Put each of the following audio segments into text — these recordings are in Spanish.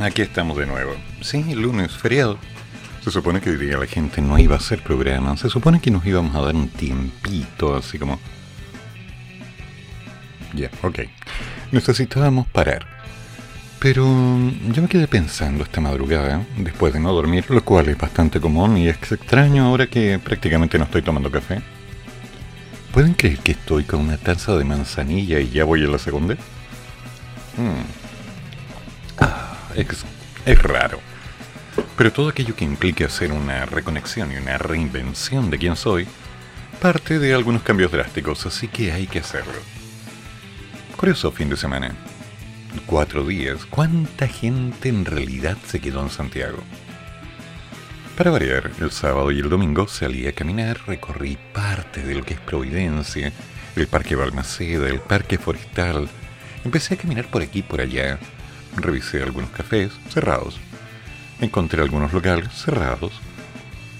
Aquí estamos de nuevo. Sí, lunes, feriado. Se supone que diría la gente no iba a hacer programa. Se supone que nos íbamos a dar un tiempito, así como... Ya, ok. Necesitábamos parar. Pero mm, yo me quedé pensando esta madrugada, después de no dormir, lo cual es bastante común y es extraño ahora que prácticamente no estoy tomando café. ¿Pueden creer que estoy con una taza de manzanilla y ya voy a la segunda? Mm. Es, es raro. Pero todo aquello que implique hacer una reconexión y una reinvención de quién soy, parte de algunos cambios drásticos, así que hay que hacerlo. Curioso fin de semana. Cuatro días. ¿Cuánta gente en realidad se quedó en Santiago? Para variar, el sábado y el domingo salí a caminar, recorrí parte de lo que es Providencia, el Parque Balmaceda, el Parque Forestal. Empecé a caminar por aquí y por allá. Revisé algunos cafés cerrados, Encontré algunos locales cerrados.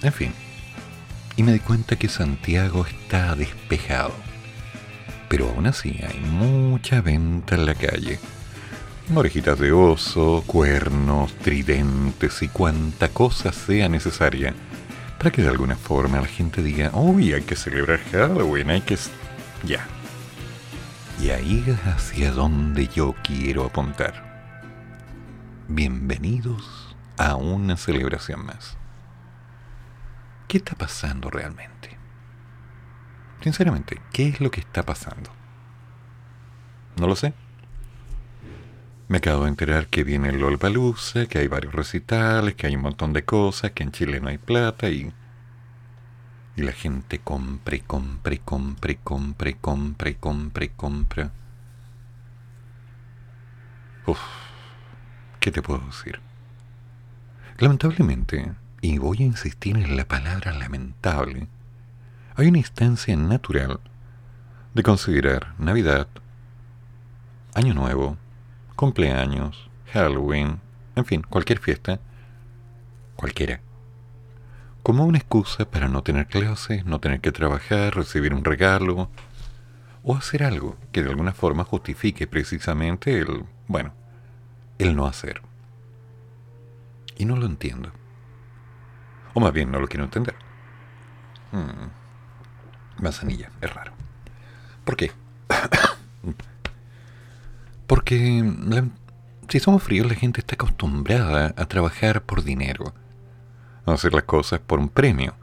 En fin. Y me di cuenta que Santiago está despejado. Pero aún así hay mucha venta en la calle. Orejitas de oso, cuernos, tridentes y cuanta cosa sea necesaria para que de alguna forma la gente diga, uy, hay que celebrar Halloween, hay que... Ya. Y ahí es hacia donde yo quiero apuntar. Bienvenidos a una celebración más. ¿Qué está pasando realmente? Sinceramente, ¿qué es lo que está pasando? No lo sé. Me acabo de enterar que viene el Lollapalooza, que hay varios recitales, que hay un montón de cosas, que en Chile no hay plata y... Y la gente compra y compra y compra y compra. Uf, ¿qué te puedo decir? Lamentablemente, y voy a insistir en la palabra lamentable, hay una instancia natural de considerar Navidad, Año Nuevo, cumpleaños, Halloween, en fin, cualquier fiesta, cualquiera, como una excusa para no tener clases, no tener que trabajar, recibir un regalo o hacer algo que de alguna forma justifique precisamente el, bueno, el no hacer. Y no lo entiendo. O más bien, no lo quiero entender. Hmm. Manzanilla, es raro. ¿Por qué? Porque si somos fríos, la gente está acostumbrada a trabajar por dinero, a hacer las cosas por un premio,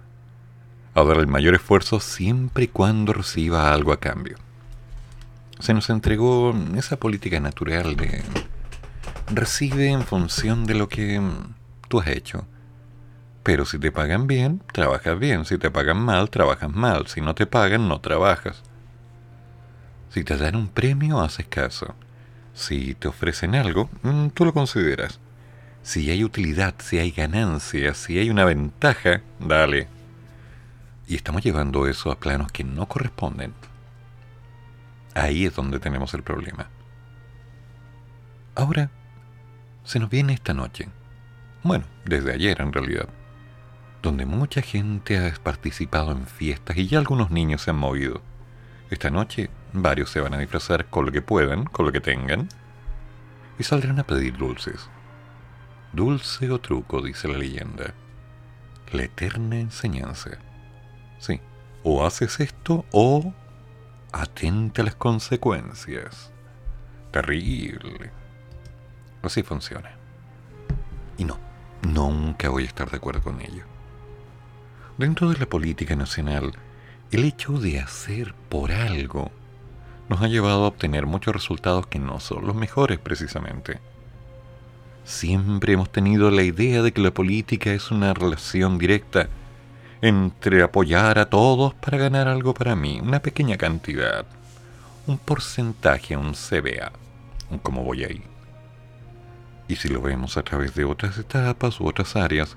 a dar el mayor esfuerzo siempre y cuando reciba algo a cambio. Se nos entregó esa política natural de recibe en función de lo que tú has hecho. Pero si te pagan bien, trabajas bien. Si te pagan mal, trabajas mal. Si no te pagan, no trabajas. Si te dan un premio, haces caso. Si te ofrecen algo, mm, tú lo consideras. Si hay utilidad, si hay ganancia, si hay una ventaja, dale. Y estamos llevando eso a planos que no corresponden. Ahí es donde tenemos el problema. Ahora, se nos viene esta noche bueno, desde ayer en realidad, donde mucha gente ha participado en fiestas y ya algunos niños se han movido. Esta noche varios se van a disfrazar con lo que puedan, con lo que tengan, y saldrán a pedir dulces. Dulce o truco, dice la leyenda. La eterna enseñanza. Sí, o haces esto o atenta a las consecuencias. Terrible. Así funciona. Y no, Nunca voy a estar de acuerdo con ello. Dentro de la política nacional, el hecho de hacer por algo nos ha llevado a obtener muchos resultados que no son los mejores precisamente. Siempre hemos tenido la idea de que la política es una relación directa entre apoyar a todos para ganar algo para mí, una pequeña cantidad, un porcentaje, un CBA, un cómo voy ahí. Y si lo vemos a través de otras etapas u otras áreas,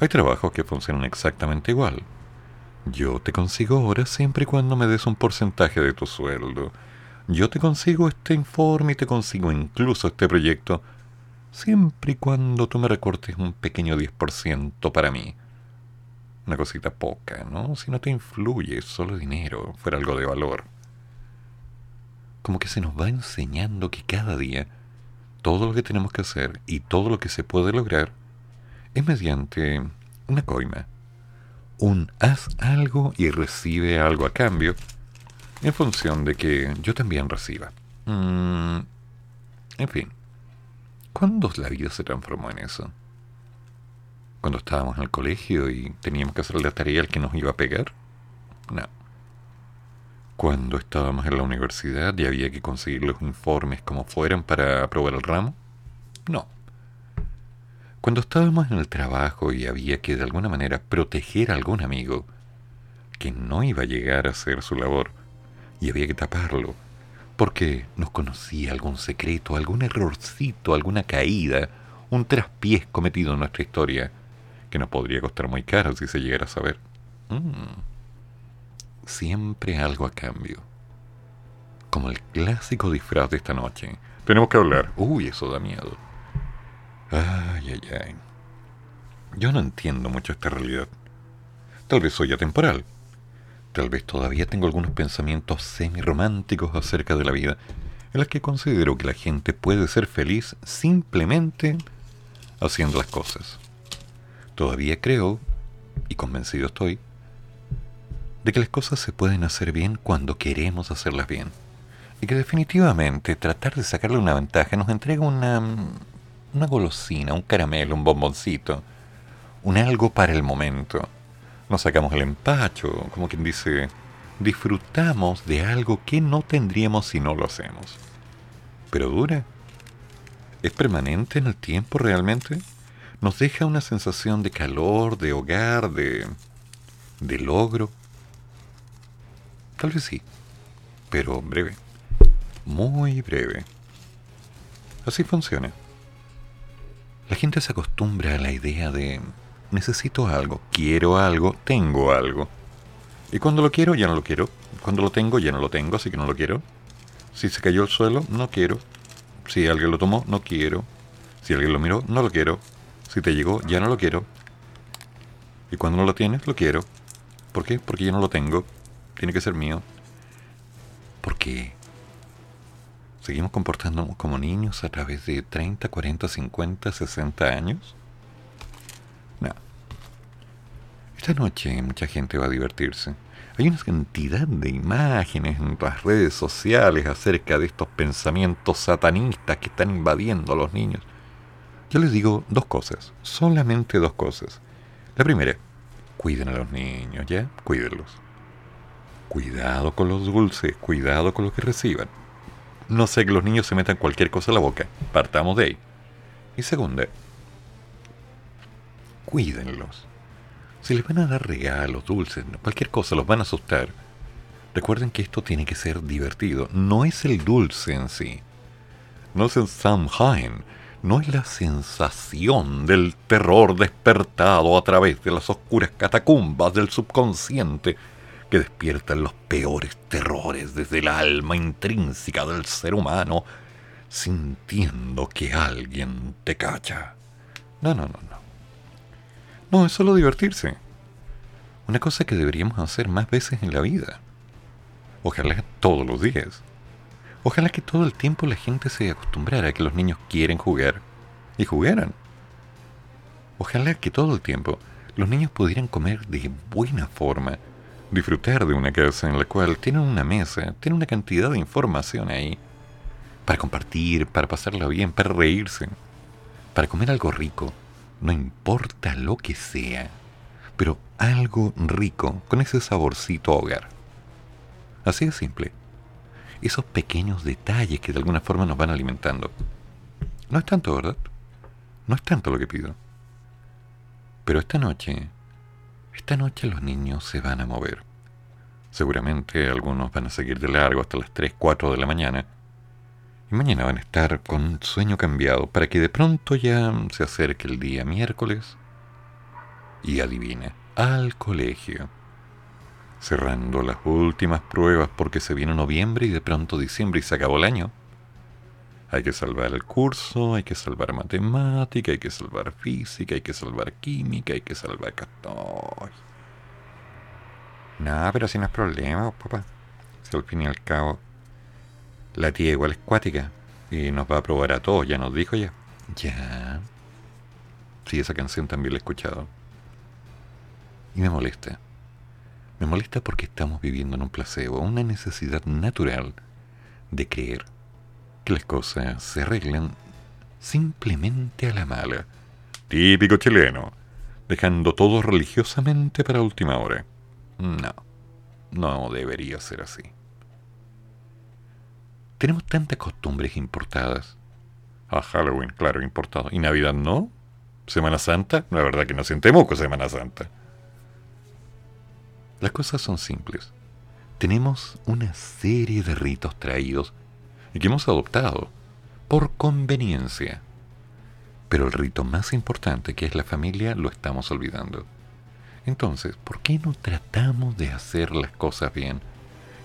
hay trabajos que funcionan exactamente igual. Yo te consigo horas siempre y cuando me des un porcentaje de tu sueldo. Yo te consigo este informe y te consigo incluso este proyecto siempre y cuando tú me recortes un pequeño 10% para mí. Una cosita poca, ¿no? Si no te influye, solo dinero, fuera algo de valor. Como que se nos va enseñando que cada día todo lo que tenemos que hacer y todo lo que se puede lograr es mediante una coima. Un haz algo y recibe algo a cambio en función de que yo también reciba. Mm, en fin. ¿Cuándo la vida se transformó en eso? Cuando estábamos en el colegio y teníamos que hacer la tarea al que nos iba a pegar. No. Cuando estábamos en la universidad y había que conseguir los informes como fueran para aprobar el ramo. No. Cuando estábamos en el trabajo y había que de alguna manera proteger a algún amigo que no iba a llegar a hacer su labor y había que taparlo porque nos conocía algún secreto, algún errorcito, alguna caída, un traspiés cometido en nuestra historia, que nos podría costar muy caro si se llegara a saber. Mm. Siempre algo a cambio. Como el clásico disfraz de esta noche. Tenemos que hablar. Uy, eso da miedo. Ay, ay, ay. Yo no entiendo mucho esta realidad. Tal vez soy atemporal, Tal vez todavía tengo algunos pensamientos semi-románticos acerca de la vida, en los que considero que la gente puede ser feliz simplemente haciendo las cosas. Todavía creo, y convencido estoy, de que las cosas se pueden hacer bien cuando queremos hacerlas bien. Y que definitivamente tratar de sacarle una ventaja nos entrega una, una golosina, un caramelo, un bomboncito, un algo para el momento nos sacamos el empacho, como quien dice, disfrutamos de algo que no tendríamos si no lo hacemos. Pero dura. ¿Es permanente en el tiempo realmente? ¿Nos deja una sensación de calor, de hogar, de, de logro? Tal vez sí, pero breve, muy breve. Así funciona. La gente se acostumbra a la idea de necesito algo, quiero algo, tengo algo. Y cuando lo quiero, ya no lo quiero. Cuando lo tengo, ya no lo tengo, así que no lo quiero. Si se cayó al suelo, no quiero. Si alguien lo tomó, no quiero. Si alguien lo miró, no lo quiero. Si te llegó, ya no lo quiero. Y cuando no lo tienes, lo quiero. ¿Por qué? Porque yo no lo tengo. Tiene que ser mío. ¿Por qué? ¿Seguimos comportándonos como niños a través de 30, 40, 50, 60 años? Esta noche mucha gente va a divertirse. Hay una cantidad de imágenes en las redes sociales acerca de estos pensamientos satanistas que están invadiendo a los niños. Yo les digo dos cosas, solamente dos cosas. La primera, cuiden a los niños, ¿ya? Cuídenlos. Cuidado con los dulces, cuidado con lo que reciban. No sé que los niños se metan cualquier cosa a la boca, partamos de ahí. Y segunda, cuídenlos si les van a dar regalos, dulces, cualquier cosa, los van a asustar. Recuerden que esto tiene que ser divertido. No es el dulce en sí. No es el Samhain. No es la sensación del terror despertado a través de las oscuras catacumbas del subconsciente que despiertan los peores terrores desde el alma intrínseca del ser humano, sintiendo que alguien te cacha. No, no, no, no. No, es solo divertirse. Una cosa que deberíamos hacer más veces en la vida. Ojalá todos los días. Ojalá que todo el tiempo la gente se acostumbrara a que los niños quieren jugar y jugaran. Ojalá que todo el tiempo los niños pudieran comer de buena forma, disfrutar de una casa en la cual tienen una mesa, tienen una cantidad de información ahí, para compartir, para pasarla bien, para reírse, para comer algo rico, no importa lo que sea, pero algo rico con ese saborcito hogar. Así de simple. Esos pequeños detalles que de alguna forma nos van alimentando. No es tanto, ¿verdad? No es tanto lo que pido. Pero esta noche, esta noche los niños se van a mover. Seguramente algunos van a seguir de largo hasta las 3, 4 de la mañana. Y mañana van a estar con sueño cambiado para que de pronto ya se acerque el día miércoles y adivine, al colegio. Cerrando las últimas pruebas porque se viene noviembre y de pronto diciembre y se acabó el año. Hay que salvar el curso, hay que salvar matemática, hay que salvar física, hay que salvar química, hay que salvar católica. No, pero si no es problema, papá. Si al fin y al cabo la tía igual es cuática y nos va a probar a todos, ya nos dijo ya. Ya. Sí, esa canción también la he escuchado. Y me molesta. Me molesta porque estamos viviendo en un placebo, una necesidad natural de creer que las cosas se arreglan simplemente a la mala. Típico chileno, dejando todo religiosamente para última hora. No, no debería ser así. Tenemos tantas costumbres importadas. A Halloween, claro, importado. ¿Y Navidad no? ¿Semana Santa? La verdad que no sentimos con Semana Santa. Las cosas son simples. Tenemos una serie de ritos traídos y que hemos adoptado por conveniencia. Pero el rito más importante, que es la familia, lo estamos olvidando. Entonces, ¿por qué no tratamos de hacer las cosas bien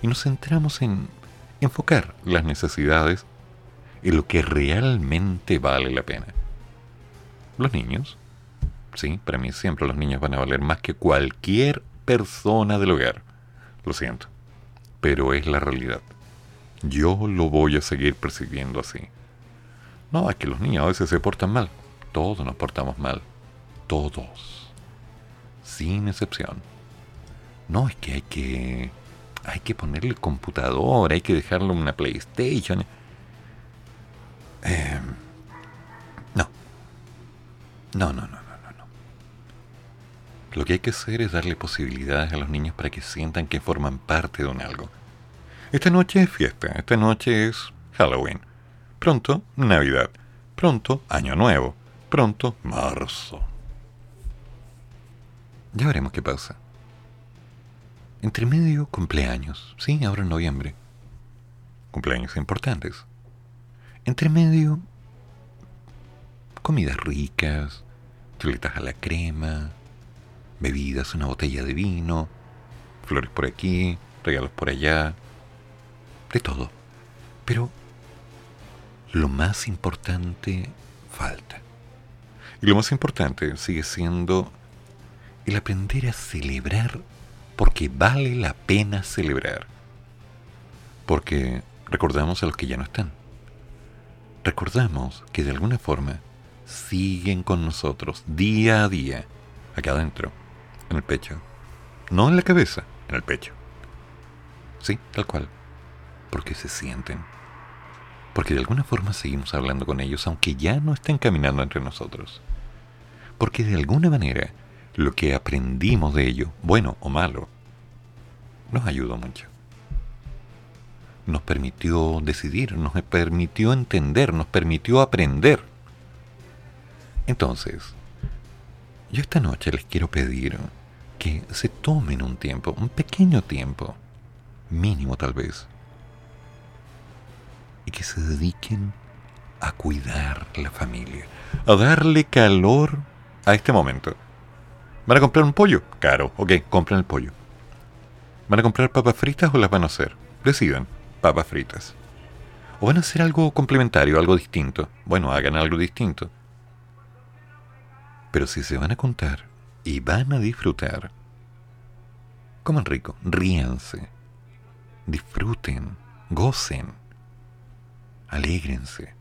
y nos centramos en enfocar las necesidades en lo que realmente vale la pena? Los niños, sí, para mí siempre los niños van a valer más que cualquier persona del hogar. Lo siento, pero es la realidad. Yo lo voy a seguir percibiendo así. No, es que los niños a veces se portan mal. Todos nos portamos mal. Todos. Sin excepción. No, es que hay que. Hay que ponerle computador, hay que dejarle una PlayStation. Eh. No, no, no, no, no, no. Lo que hay que hacer es darle posibilidades a los niños para que sientan que forman parte de un algo esta noche es fiesta, esta noche es Halloween. Pronto, Navidad. Pronto, Año Nuevo. Pronto, marzo. Ya veremos qué pasa. Entre medio, cumpleaños. Sí, ahora en noviembre. Cumpleaños importantes. Entre medio, comidas ricas, chuletas a la crema, bebidas, una botella de vino, flores por aquí, regalos por allá, de todo. Pero lo más importante falta. Y lo más importante sigue siendo el aprender a celebrar porque vale la pena celebrar. Porque recordamos a los que ya no están. Recordamos que de alguna forma siguen con nosotros día a día, acá adentro, en el pecho. No en la cabeza, en el pecho. Sí, tal cual porque se sienten. Porque de alguna forma seguimos hablando con ellos aunque ya no estén caminando entre nosotros. Porque de alguna manera lo que aprendimos de ello, bueno o malo, nos ayudó mucho. Nos permitió decidir, nos permitió entender, nos permitió aprender. Entonces, yo esta noche les quiero pedir que se tomen un tiempo, un pequeño tiempo, mínimo tal vez, y que se dediquen a cuidar la familia, a darle calor a este momento. ¿Van a comprar un pollo? Caro, ok, compren el pollo. ¿Van a comprar papas fritas o las van a hacer? Decidan, papas fritas. ¿O van a hacer algo complementario, algo distinto? Bueno, hagan algo distinto. Pero si se van a contar y van a disfrutar, coman rico, ríanse, disfruten, gocen alégrense.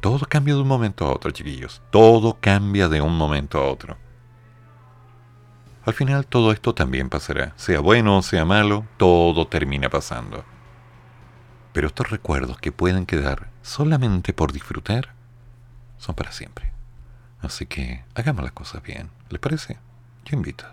Todo cambia de un momento a otro, chiquillos. Todo cambia de un momento a otro. Al final todo esto también pasará. Sea bueno o sea malo, todo termina pasando. Pero estos recuerdos que pueden quedar solamente por disfrutar son para siempre. Así que hagamos las cosas bien. ¿Les parece? Yo invito.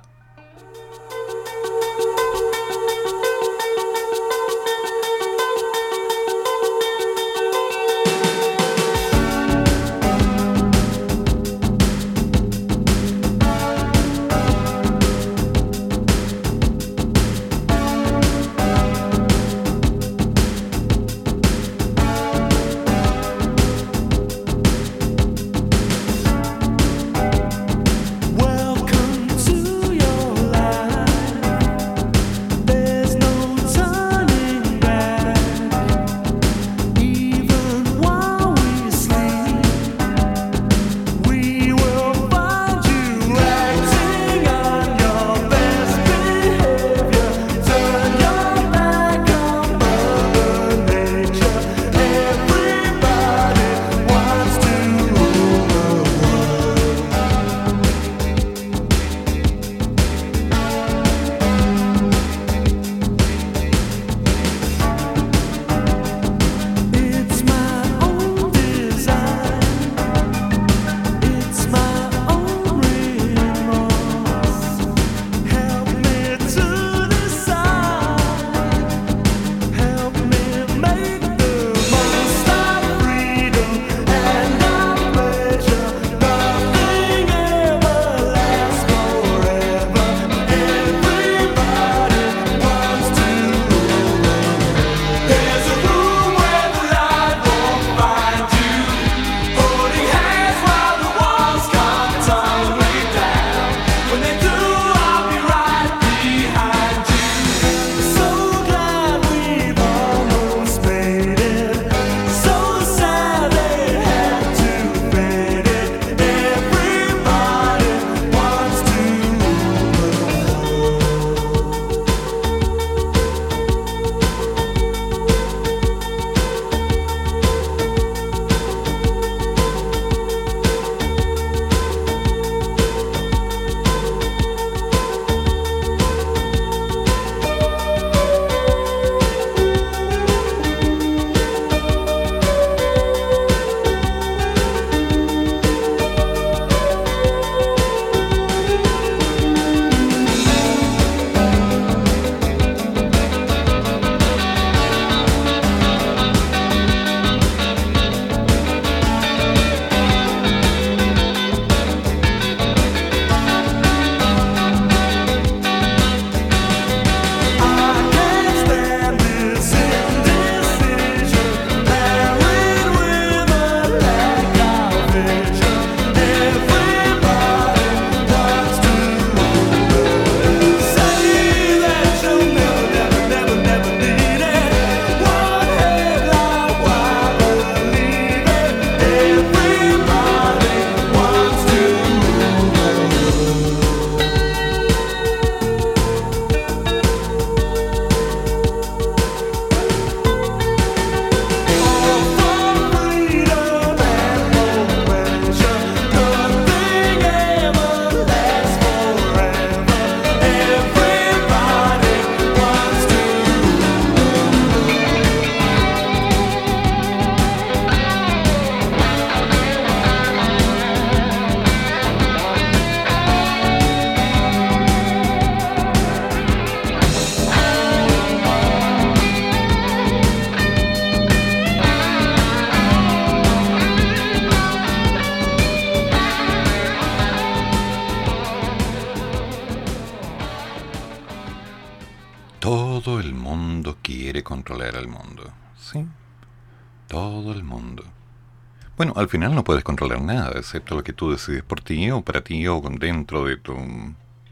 Al final no puedes controlar nada, excepto lo que tú decides por ti o para ti o dentro de tu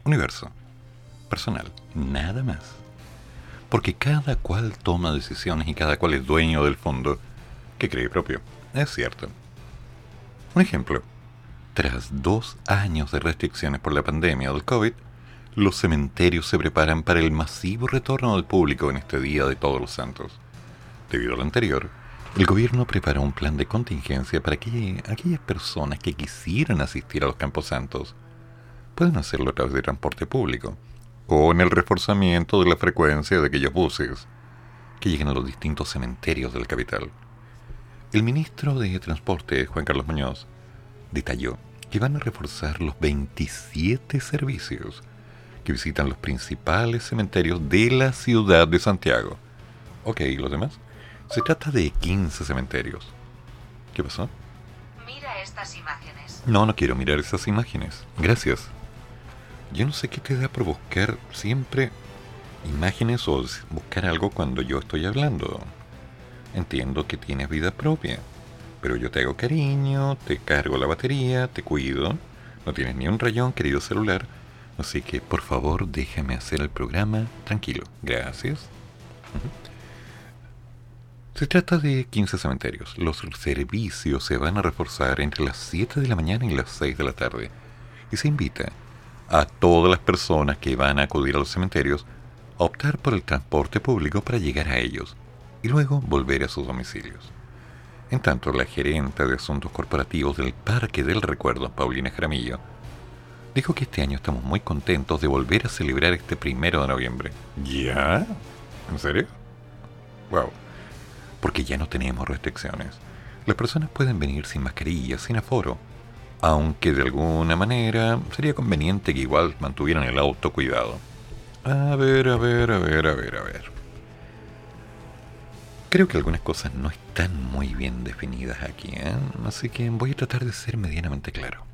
universo personal. Nada más. Porque cada cual toma decisiones y cada cual es dueño del fondo que cree propio. Es cierto. Un ejemplo. Tras dos años de restricciones por la pandemia del COVID, los cementerios se preparan para el masivo retorno del público en este Día de Todos los Santos. Debido a lo anterior, el gobierno preparó un plan de contingencia para que aquellas personas que quisieran asistir a los Campos Santos puedan hacerlo a través de transporte público o en el reforzamiento de la frecuencia de aquellos buses que lleguen a los distintos cementerios de la capital. El ministro de Transporte, Juan Carlos Muñoz, detalló que van a reforzar los 27 servicios que visitan los principales cementerios de la ciudad de Santiago. Ok, ¿y los demás? Se trata de 15 cementerios. ¿Qué pasó? Mira estas imágenes. No, no quiero mirar esas imágenes. Gracias. Yo no sé qué te da por buscar siempre imágenes o buscar algo cuando yo estoy hablando. Entiendo que tienes vida propia pero yo te hago cariño, te cargo la batería, te cuido. No tienes ni un rayón, querido celular. Así que por favor déjame hacer el programa tranquilo. Gracias. Se trata de 15 cementerios. Los servicios se van a reforzar entre las 7 de la mañana y las 6 de la tarde. Y se invita a todas las personas que van a acudir a los cementerios a optar por el transporte público para llegar a ellos y luego volver a sus domicilios. En tanto, la gerente de Asuntos Corporativos del Parque del Recuerdo, Paulina Jaramillo, dijo que este año estamos muy contentos de volver a celebrar este primero de noviembre. ¿Ya? ¿En serio? Wow. Porque ya no tenemos restricciones. Las personas pueden venir sin mascarilla, sin aforo, aunque de alguna manera sería conveniente que igual mantuvieran el autocuidado. A ver, a ver, a ver, a ver, a ver. Creo que algunas cosas no están muy bien definidas aquí, ¿eh? así que voy a tratar de ser medianamente claro.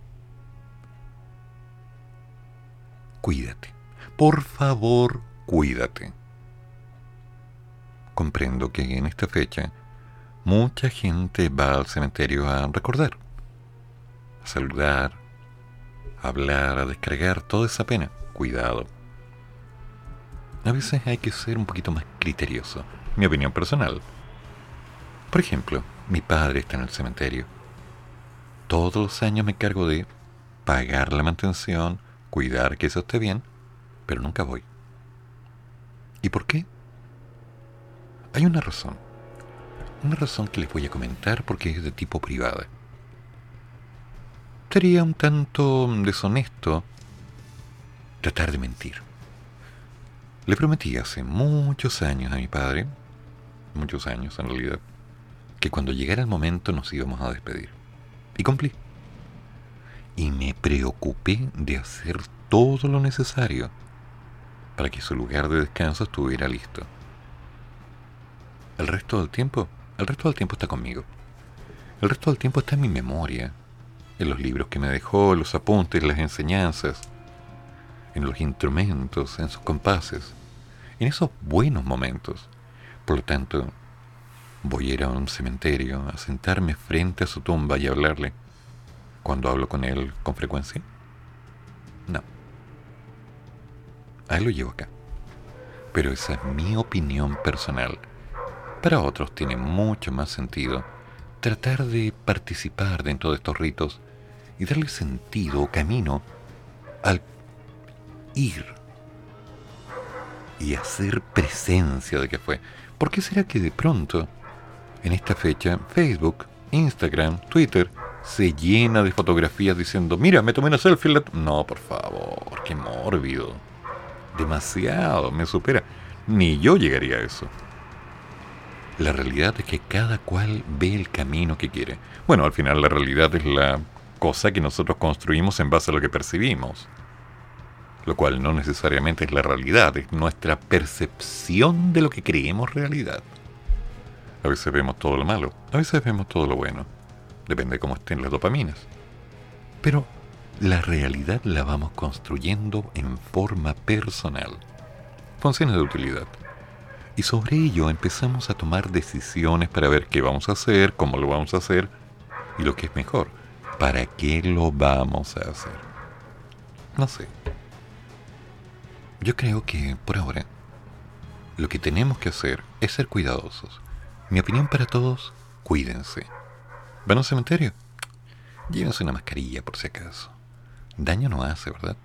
Cuídate. Por favor, cuídate. Comprendo que en esta fecha mucha gente va al cementerio a recordar, a saludar, a hablar, a descargar toda esa pena. Cuidado. A veces hay que ser un poquito más criterioso mi opinión personal. Por ejemplo, mi padre está en el cementerio. Todos los años me encargo de pagar la mantención, cuidar que eso esté bien, pero nunca voy. ¿Y por qué? Hay una razón. Una razón que les voy a comentar porque es de tipo privada. Sería un tanto deshonesto tratar de mentir. Le prometí hace muchos años a mi padre muchos años en realidad, que cuando llegara el momento nos íbamos a despedir. Y cumplí. Y me preocupé de hacer todo lo necesario para que su lugar de descanso estuviera listo. El resto del tiempo, el resto del tiempo está conmigo. El resto del tiempo está en mi memoria, en los libros que me dejó, los apuntes, las enseñanzas, en los instrumentos, en sus compases, en esos buenos momentos por lo tanto, voy a ir a un cementerio, a sentarme frente a su tumba y hablarle cuando hablo con él con frecuencia. No. A él lo llevo acá. Pero esa es mi opinión personal. Para otros tiene mucho más sentido tratar de participar dentro de estos ritos y darle sentido o camino al ir y hacer presencia de que fue. ¿Por qué será que de pronto, en esta fecha, Facebook, Instagram, Twitter, se llena de fotografías diciendo, mira, me tomé una selfie? No, por favor, qué mórbido. Demasiado, me supera. Ni yo llegaría a eso. La realidad es que cada cual ve el camino que quiere. Bueno, al final la realidad es la cosa que nosotros construimos en base a lo que percibimos lo cual no necesariamente es la realidad, es nuestra percepción de lo que creemos realidad. A veces vemos todo lo malo, a veces vemos todo lo bueno, depende de cómo estén las dopaminas. Pero la realidad la vamos construyendo en forma personal. Funciones de utilidad. Y sobre ello empezamos a tomar decisiones para ver qué vamos a hacer, cómo lo vamos a hacer y lo que es mejor, para qué lo vamos a hacer. No sé. Yo creo que por ahora lo que tenemos que hacer es ser cuidadosos. Mi opinión para todos, cuídense. ¿Van al cementerio? Llévense una mascarilla por si acaso. Daño no hace, ¿verdad?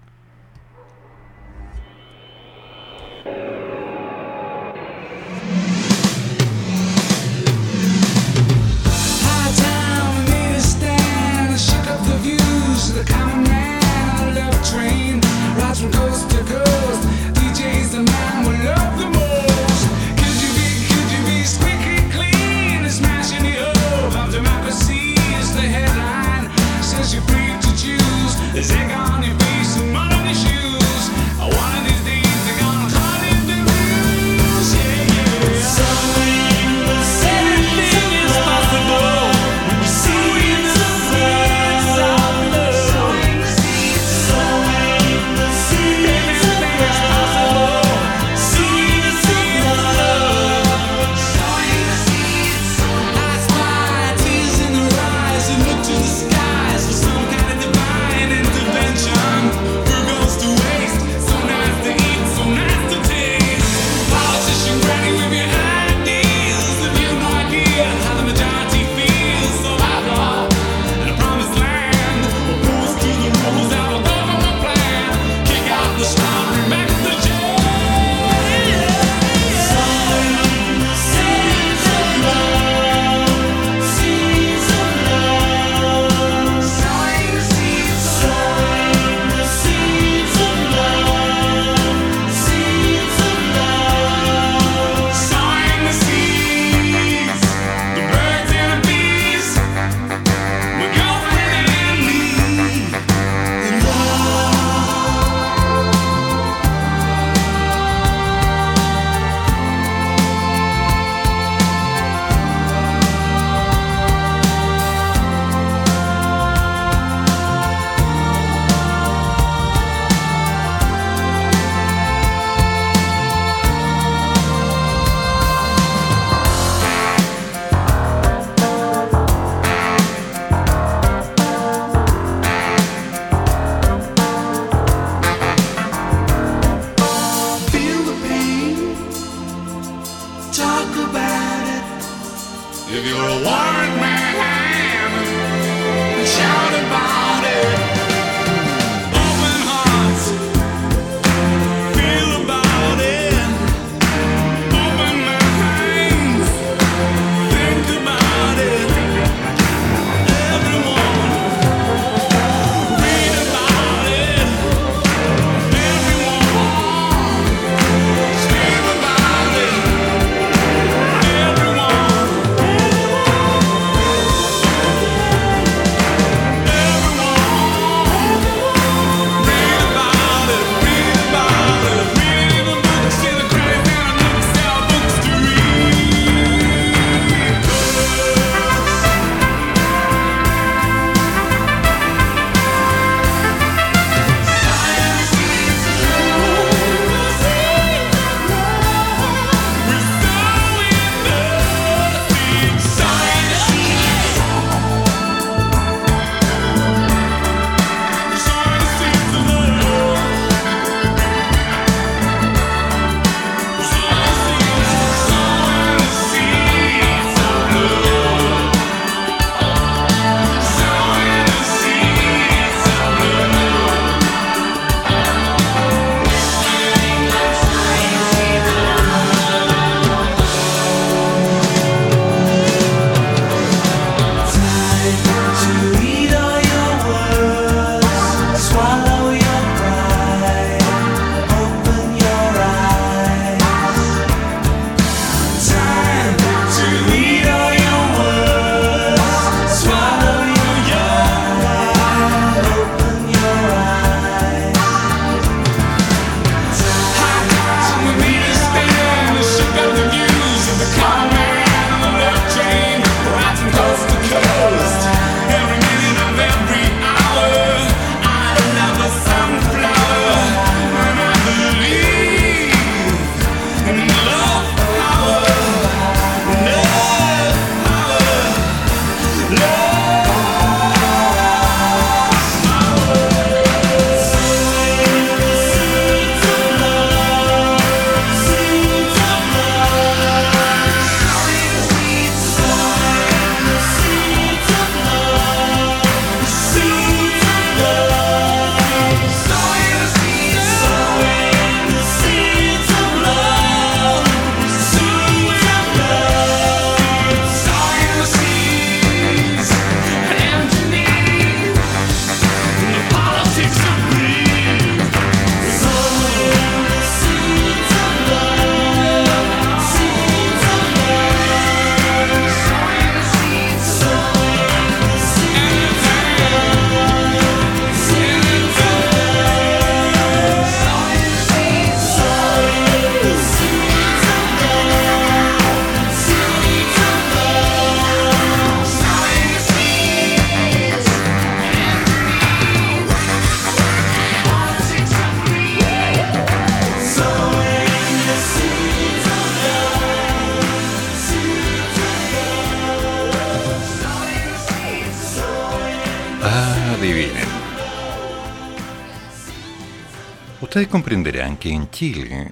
Ustedes comprenderán que en Chile,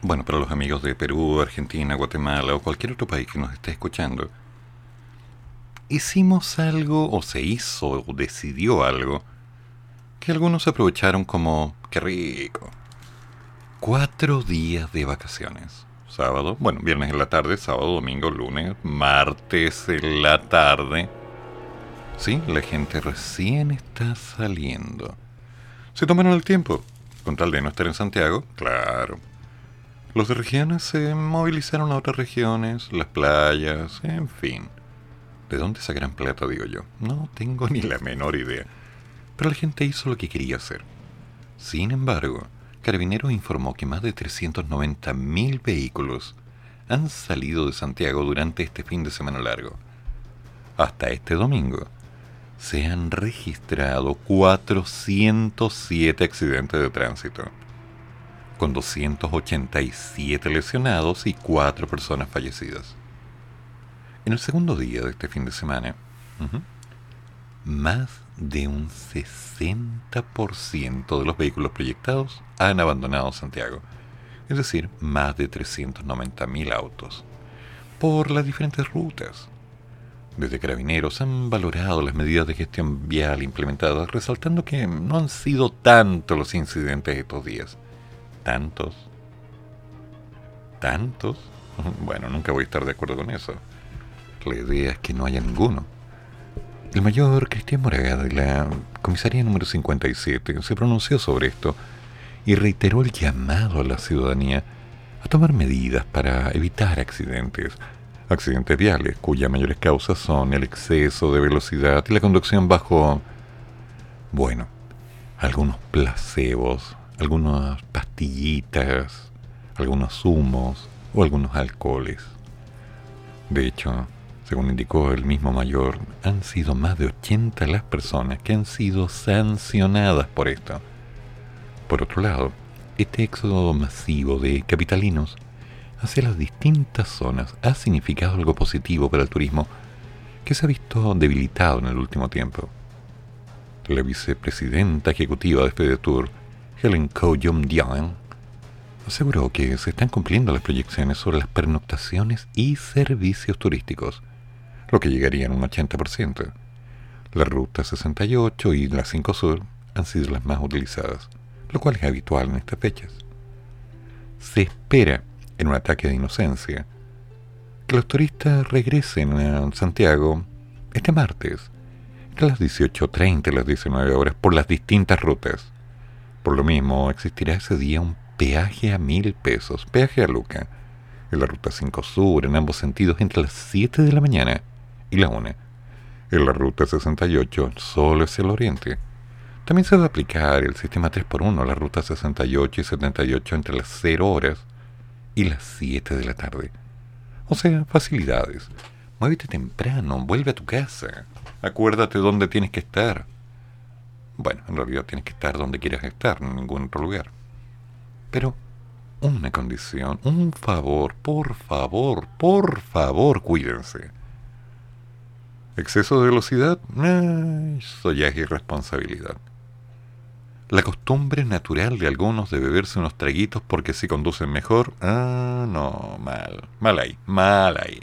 bueno, para los amigos de Perú, Argentina, Guatemala o cualquier otro país que nos esté escuchando, hicimos algo o se hizo o decidió algo que algunos aprovecharon como, qué rico, cuatro días de vacaciones. Sábado, bueno, viernes en la tarde, sábado, domingo, lunes, martes en la tarde. Sí, la gente recién está saliendo. Se tomaron el tiempo, con tal de no estar en Santiago, claro. Los de regiones se movilizaron a otras regiones, las playas, en fin. ¿De dónde sacarán plata, digo yo? No tengo ni la menor idea. Pero la gente hizo lo que quería hacer. Sin embargo, Carabineros informó que más de 390.000 vehículos han salido de Santiago durante este fin de semana largo. Hasta este domingo se han registrado 407 accidentes de tránsito, con 287 lesionados y 4 personas fallecidas. En el segundo día de este fin de semana, más de un 60% de los vehículos proyectados han abandonado Santiago, es decir, más de 390.000 autos, por las diferentes rutas. Desde Carabineros han valorado las medidas de gestión vial implementadas, resaltando que no han sido tantos los incidentes estos días. ¿Tantos? ¿Tantos? Bueno, nunca voy a estar de acuerdo con eso. La idea es que no haya ninguno. El mayor Cristian Moraga de la comisaría número 57 se pronunció sobre esto y reiteró el llamado a la ciudadanía a tomar medidas para evitar accidentes, accidentes viales cuyas mayores causas son el exceso de velocidad y la conducción bajo, bueno, algunos placebos, algunas pastillitas, algunos zumos o algunos alcoholes. De hecho, según indicó el mismo mayor, han sido más de 80 las personas que han sido sancionadas por esto. Por otro lado, este éxodo masivo de capitalinos hacia las distintas zonas ha significado algo positivo para el turismo que se ha visto debilitado en el último tiempo. La vicepresidenta ejecutiva de FedeTour, Helen Ko Dian, aseguró que se están cumpliendo las proyecciones sobre las pernoctaciones y servicios turísticos, lo que llegaría a un 80%. La Ruta 68 y la 5 Sur han sido las más utilizadas, lo cual es habitual en estas fechas. Se espera, en un ataque de inocencia, que los turistas regresen a Santiago este martes, entre las 18.30 y las 19 horas, por las distintas rutas. Por lo mismo, existirá ese día un peaje a mil pesos, peaje a Luca, en la ruta 5 Sur, en ambos sentidos, entre las 7 de la mañana y la 1. En la ruta 68, solo es el oriente. También se va a aplicar el sistema 3x1 a la ruta 68 y 78 entre las 0 horas y las 7 de la tarde. O sea, facilidades. Muévete temprano, vuelve a tu casa. Acuérdate dónde tienes que estar. Bueno, en realidad tienes que estar donde quieras estar, en ningún otro lugar. Pero una condición, un favor, por favor, por favor, cuídense. Exceso de velocidad, eh, eso ya es irresponsabilidad. La costumbre natural de algunos de beberse unos traguitos porque se conducen mejor, ah, no, mal, mal ahí, mal ahí,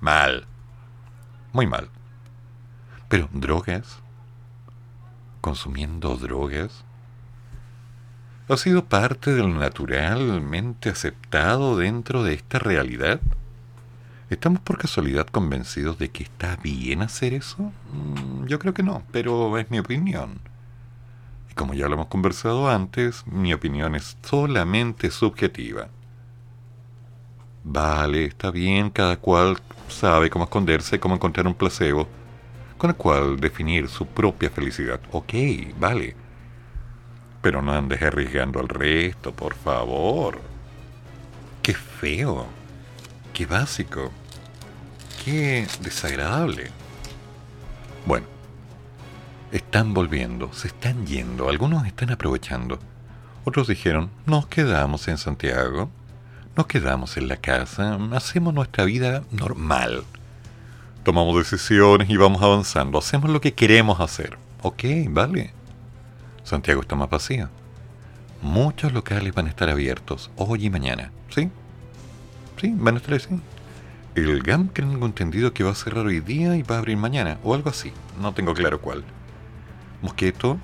mal, muy mal. Pero drogas, consumiendo drogas, ha sido parte de lo naturalmente aceptado dentro de esta realidad. ¿Estamos por casualidad convencidos de que está bien hacer eso? Mm, Yo creo que no, pero es mi opinión. Como ya lo hemos conversado antes, mi opinión es solamente subjetiva. Vale, está bien, cada cual sabe cómo esconderse, cómo encontrar un placebo con el cual definir su propia felicidad. Ok, vale. Pero no andes arriesgando al resto, por favor. Qué feo. Qué básico. Qué desagradable. Bueno, están volviendo, se están yendo, algunos están aprovechando. Otros dijeron, nos quedamos en Santiago, nos quedamos en la casa, hacemos nuestra vida normal. Tomamos decisiones y vamos avanzando, hacemos lo que queremos hacer. Ok, vale. Santiago está más vacío. Muchos locales van a estar abiertos hoy y mañana. ¿Sí? Sí, van a estar así. El GAM tengo entendido que va a cerrar hoy día y va a abrir mañana, o algo así. No tengo claro cuál. Mosqueto,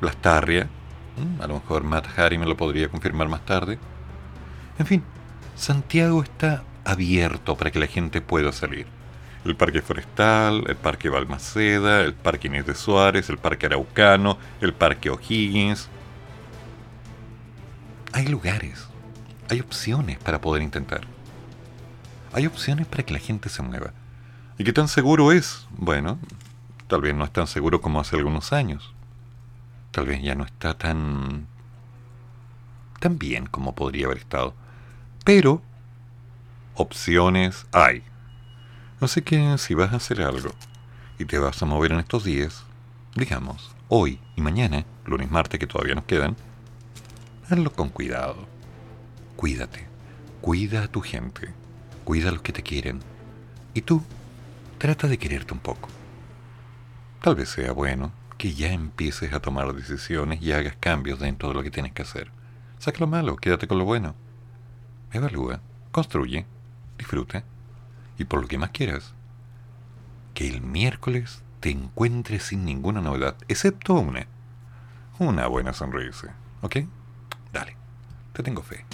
Lastarria, mm, a lo mejor Matt Harry me lo podría confirmar más tarde. En fin, Santiago está abierto para que la gente pueda salir. El Parque Forestal, el Parque Balmaceda, el Parque Inés de Suárez, el Parque Araucano, el Parque O'Higgins. Hay lugares, hay opciones para poder intentar. Hay opciones para que la gente se mueva. ¿Y qué tan seguro es? Bueno, tal vez no es tan seguro como hace algunos años. Tal vez ya no está tan tan bien como podría haber estado. Pero opciones hay. Así que si vas a hacer algo y te vas a mover en estos días, digamos, hoy y mañana, lunes, martes que todavía nos quedan, hazlo con cuidado. Cuídate. Cuida a tu gente. Cuida a los que te quieren. Y tú, trata de quererte un poco tal vez sea bueno que ya empieces a tomar decisiones y hagas cambios dentro de lo que tienes que hacer. Saca lo malo, quédate con lo bueno. Evalúa, construye, disfruta y por lo que más quieras. Que el miércoles te encuentres sin ninguna novedad, excepto una. Una buena sonrisa, ¿ok? Dale, te tengo fe.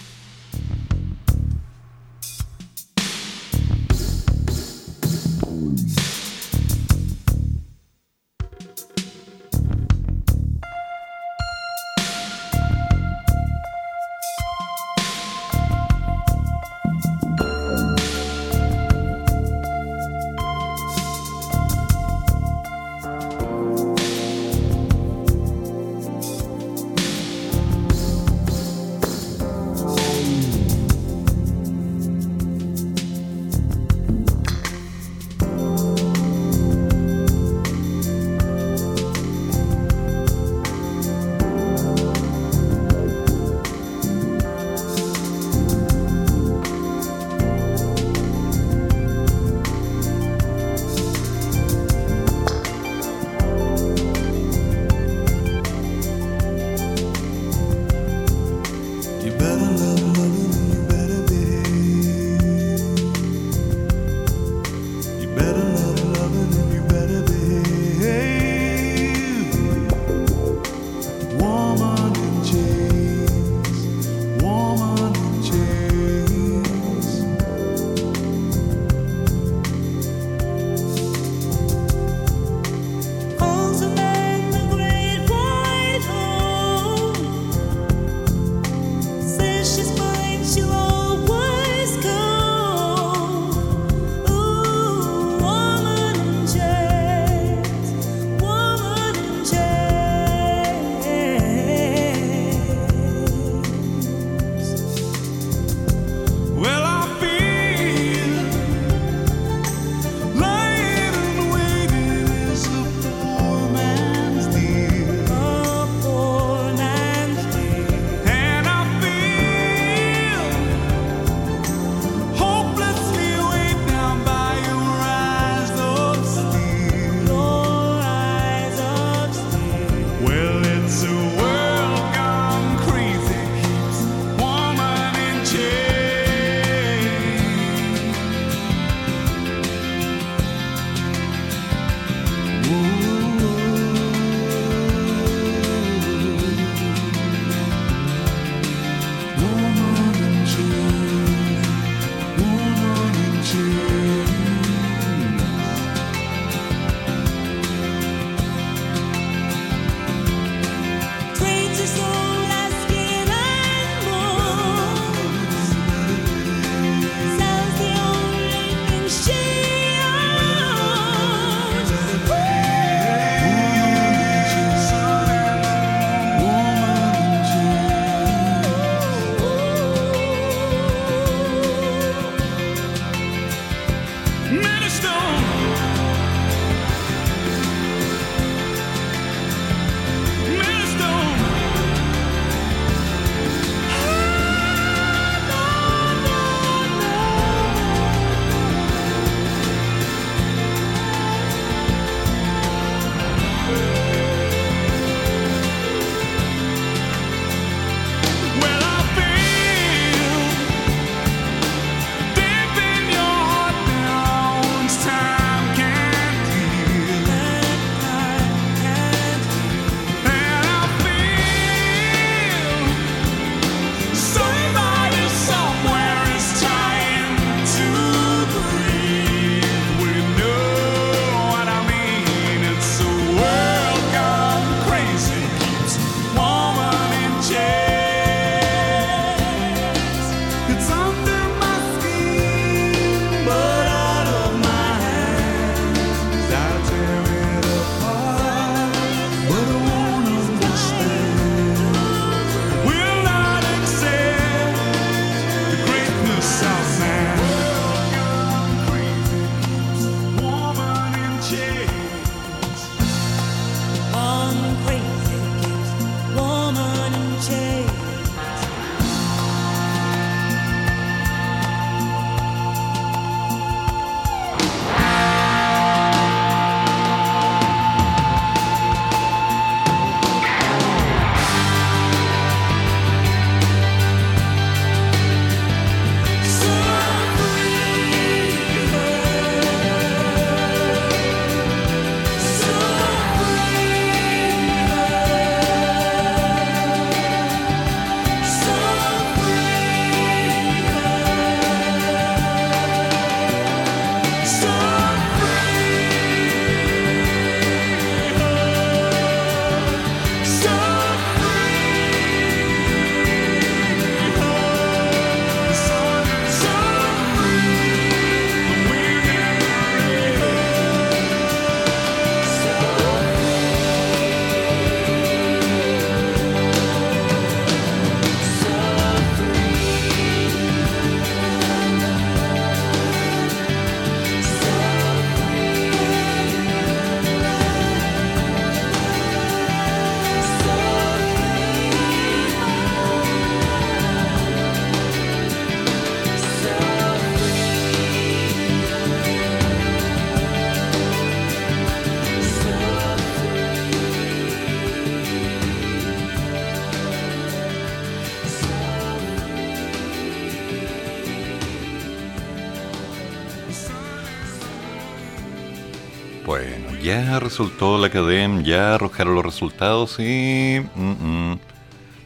Ya resultó la CADEM, ya arrojaron los resultados y... mm, mm.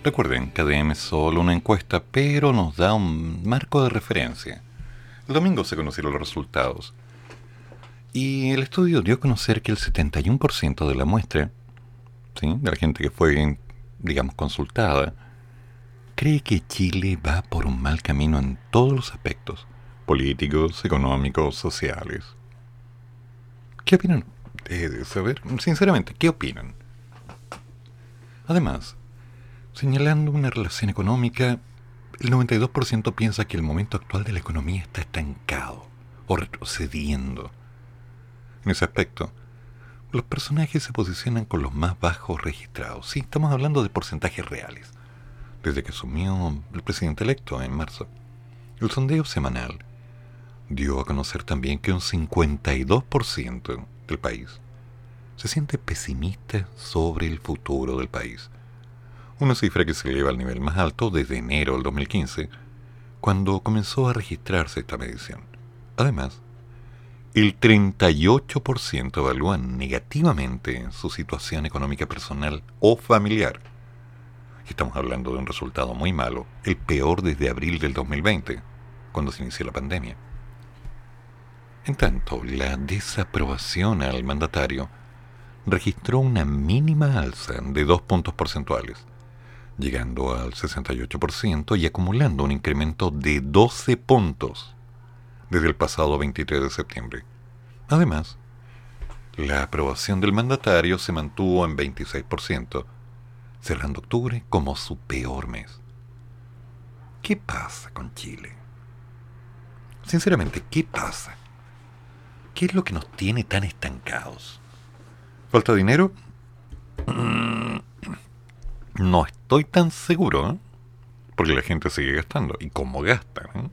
Recuerden, CADEM es solo una encuesta, pero nos da un marco de referencia. El domingo se conocieron los resultados. Y el estudio dio a conocer que el 71% de la muestra, de la gente que fue, digamos, consultada, cree que Chile va por un mal camino en todos los aspectos, políticos, económicos, sociales. ¿Qué opinan? Eh, saber, sinceramente, ¿qué opinan? Además, señalando una relación económica, el 92% piensa que el momento actual de la economía está estancado o retrocediendo. En ese aspecto, los personajes se posicionan con los más bajos registrados. Sí, estamos hablando de porcentajes reales. Desde que asumió el presidente electo en marzo. El sondeo semanal dio a conocer también que un 52% del país se siente pesimista sobre el futuro del país. Una cifra que se eleva al nivel más alto desde enero del 2015, cuando comenzó a registrarse esta medición. Además, el 38% evalúan negativamente su situación económica personal o familiar. Estamos hablando de un resultado muy malo, el peor desde abril del 2020, cuando se inició la pandemia. En tanto, la desaprobación al mandatario registró una mínima alza de dos puntos porcentuales, llegando al 68% y acumulando un incremento de 12 puntos desde el pasado 23 de septiembre. Además, la aprobación del mandatario se mantuvo en 26%, cerrando octubre como su peor mes. ¿Qué pasa con Chile? Sinceramente, ¿qué pasa? ¿Qué es lo que nos tiene tan estancados? ¿Falta dinero? No estoy tan seguro, ¿eh? porque la gente sigue gastando. ¿Y cómo gasta? ¿eh?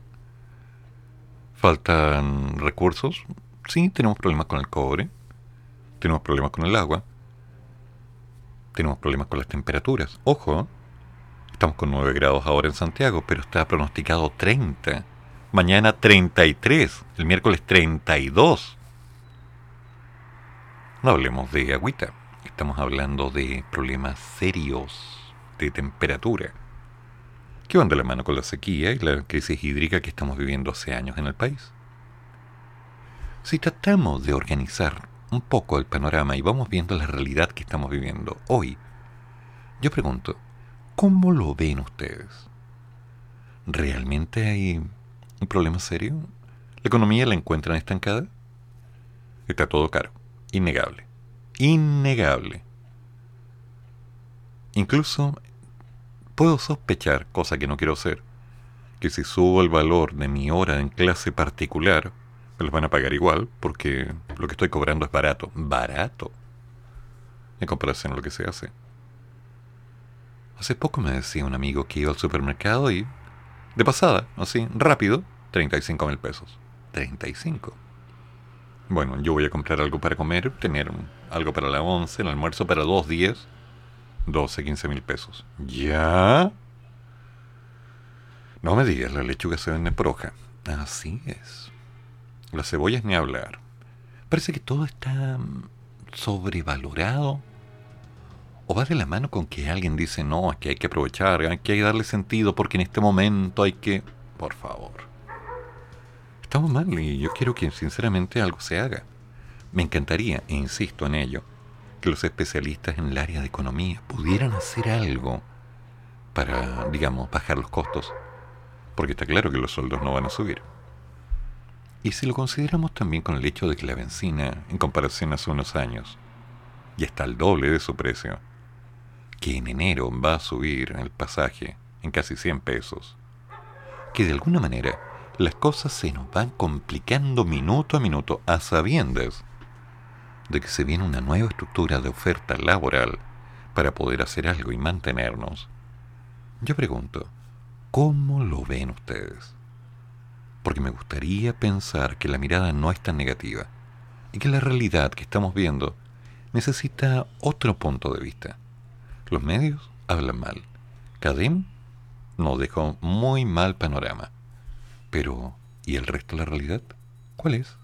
¿Faltan recursos? Sí, tenemos problemas con el cobre, tenemos problemas con el agua, tenemos problemas con las temperaturas. Ojo, estamos con 9 grados ahora en Santiago, pero está pronosticado 30. Mañana 33, el miércoles 32. No hablemos de agüita, estamos hablando de problemas serios de temperatura que van de la mano con la sequía y la crisis hídrica que estamos viviendo hace años en el país. Si tratamos de organizar un poco el panorama y vamos viendo la realidad que estamos viviendo hoy, yo pregunto, ¿cómo lo ven ustedes? ¿Realmente hay un problema serio? ¿La economía la encuentran estancada? Está todo caro, innegable, innegable. Incluso puedo sospechar, cosa que no quiero hacer, que si subo el valor de mi hora en clase particular, me los van a pagar igual, porque lo que estoy cobrando es barato. Barato. En comparación a lo que se hace. Hace poco me decía un amigo que iba al supermercado y, de pasada, así, rápido, 35 mil pesos. 35. Bueno, yo voy a comprar algo para comer, tener algo para la once, el almuerzo para dos días 12, 15 mil pesos. ¿Ya? No me digas, la lechuga se vende por hoja. Así es. Las cebollas ni hablar. Parece que todo está sobrevalorado. O va de la mano con que alguien dice, no, es que hay que aprovechar, hay que darle sentido porque en este momento hay que... Por favor. Estamos mal y yo quiero que sinceramente algo se haga. Me encantaría, e insisto en ello, que los especialistas en el área de economía pudieran hacer algo para, digamos, bajar los costos, porque está claro que los sueldos no van a subir. Y si lo consideramos también con el hecho de que la benzina, en comparación a hace unos años, ya está al doble de su precio, que en enero va a subir el pasaje en casi 100 pesos, que de alguna manera las cosas se nos van complicando minuto a minuto a sabiendas de que se viene una nueva estructura de oferta laboral para poder hacer algo y mantenernos, yo pregunto, ¿cómo lo ven ustedes? Porque me gustaría pensar que la mirada no es tan negativa y que la realidad que estamos viendo necesita otro punto de vista. Los medios hablan mal. Kadim nos dejó muy mal panorama. Pero, ¿y el resto de la realidad? ¿Cuál es?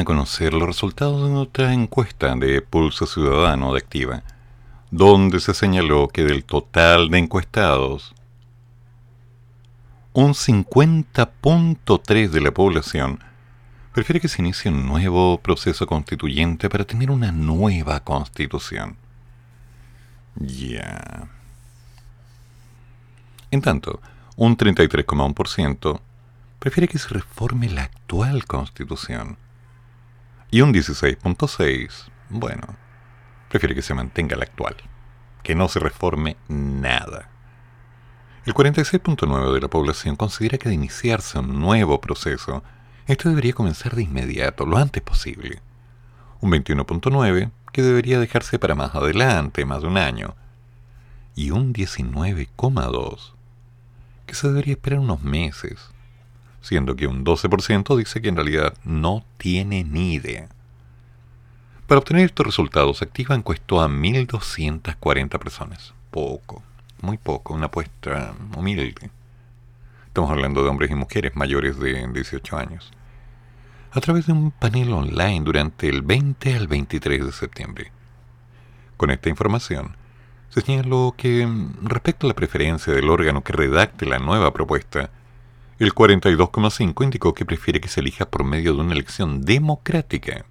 A conocer los resultados de otra encuesta de Pulso Ciudadano de Activa, donde se señaló que del total de encuestados, un 50.3 de la población prefiere que se inicie un nuevo proceso constituyente para tener una nueva constitución. Ya. En tanto, un 33,1% prefiere que se reforme la actual constitución. Y un 16.6, bueno, prefiere que se mantenga la actual, que no se reforme nada. El 46.9 de la población considera que de iniciarse un nuevo proceso, esto debería comenzar de inmediato, lo antes posible. Un 21.9 que debería dejarse para más adelante, más de un año. Y un 19,2 que se debería esperar unos meses, siendo que un 12% dice que en realidad no tiene ni idea. Para obtener estos resultados, Activa encuestó a 1.240 personas. Poco, muy poco, una apuesta humilde. Estamos hablando de hombres y mujeres mayores de 18 años. A través de un panel online durante el 20 al 23 de septiembre. Con esta información, se señaló que, respecto a la preferencia del órgano que redacte la nueva propuesta, el 42,5 indicó que prefiere que se elija por medio de una elección democrática,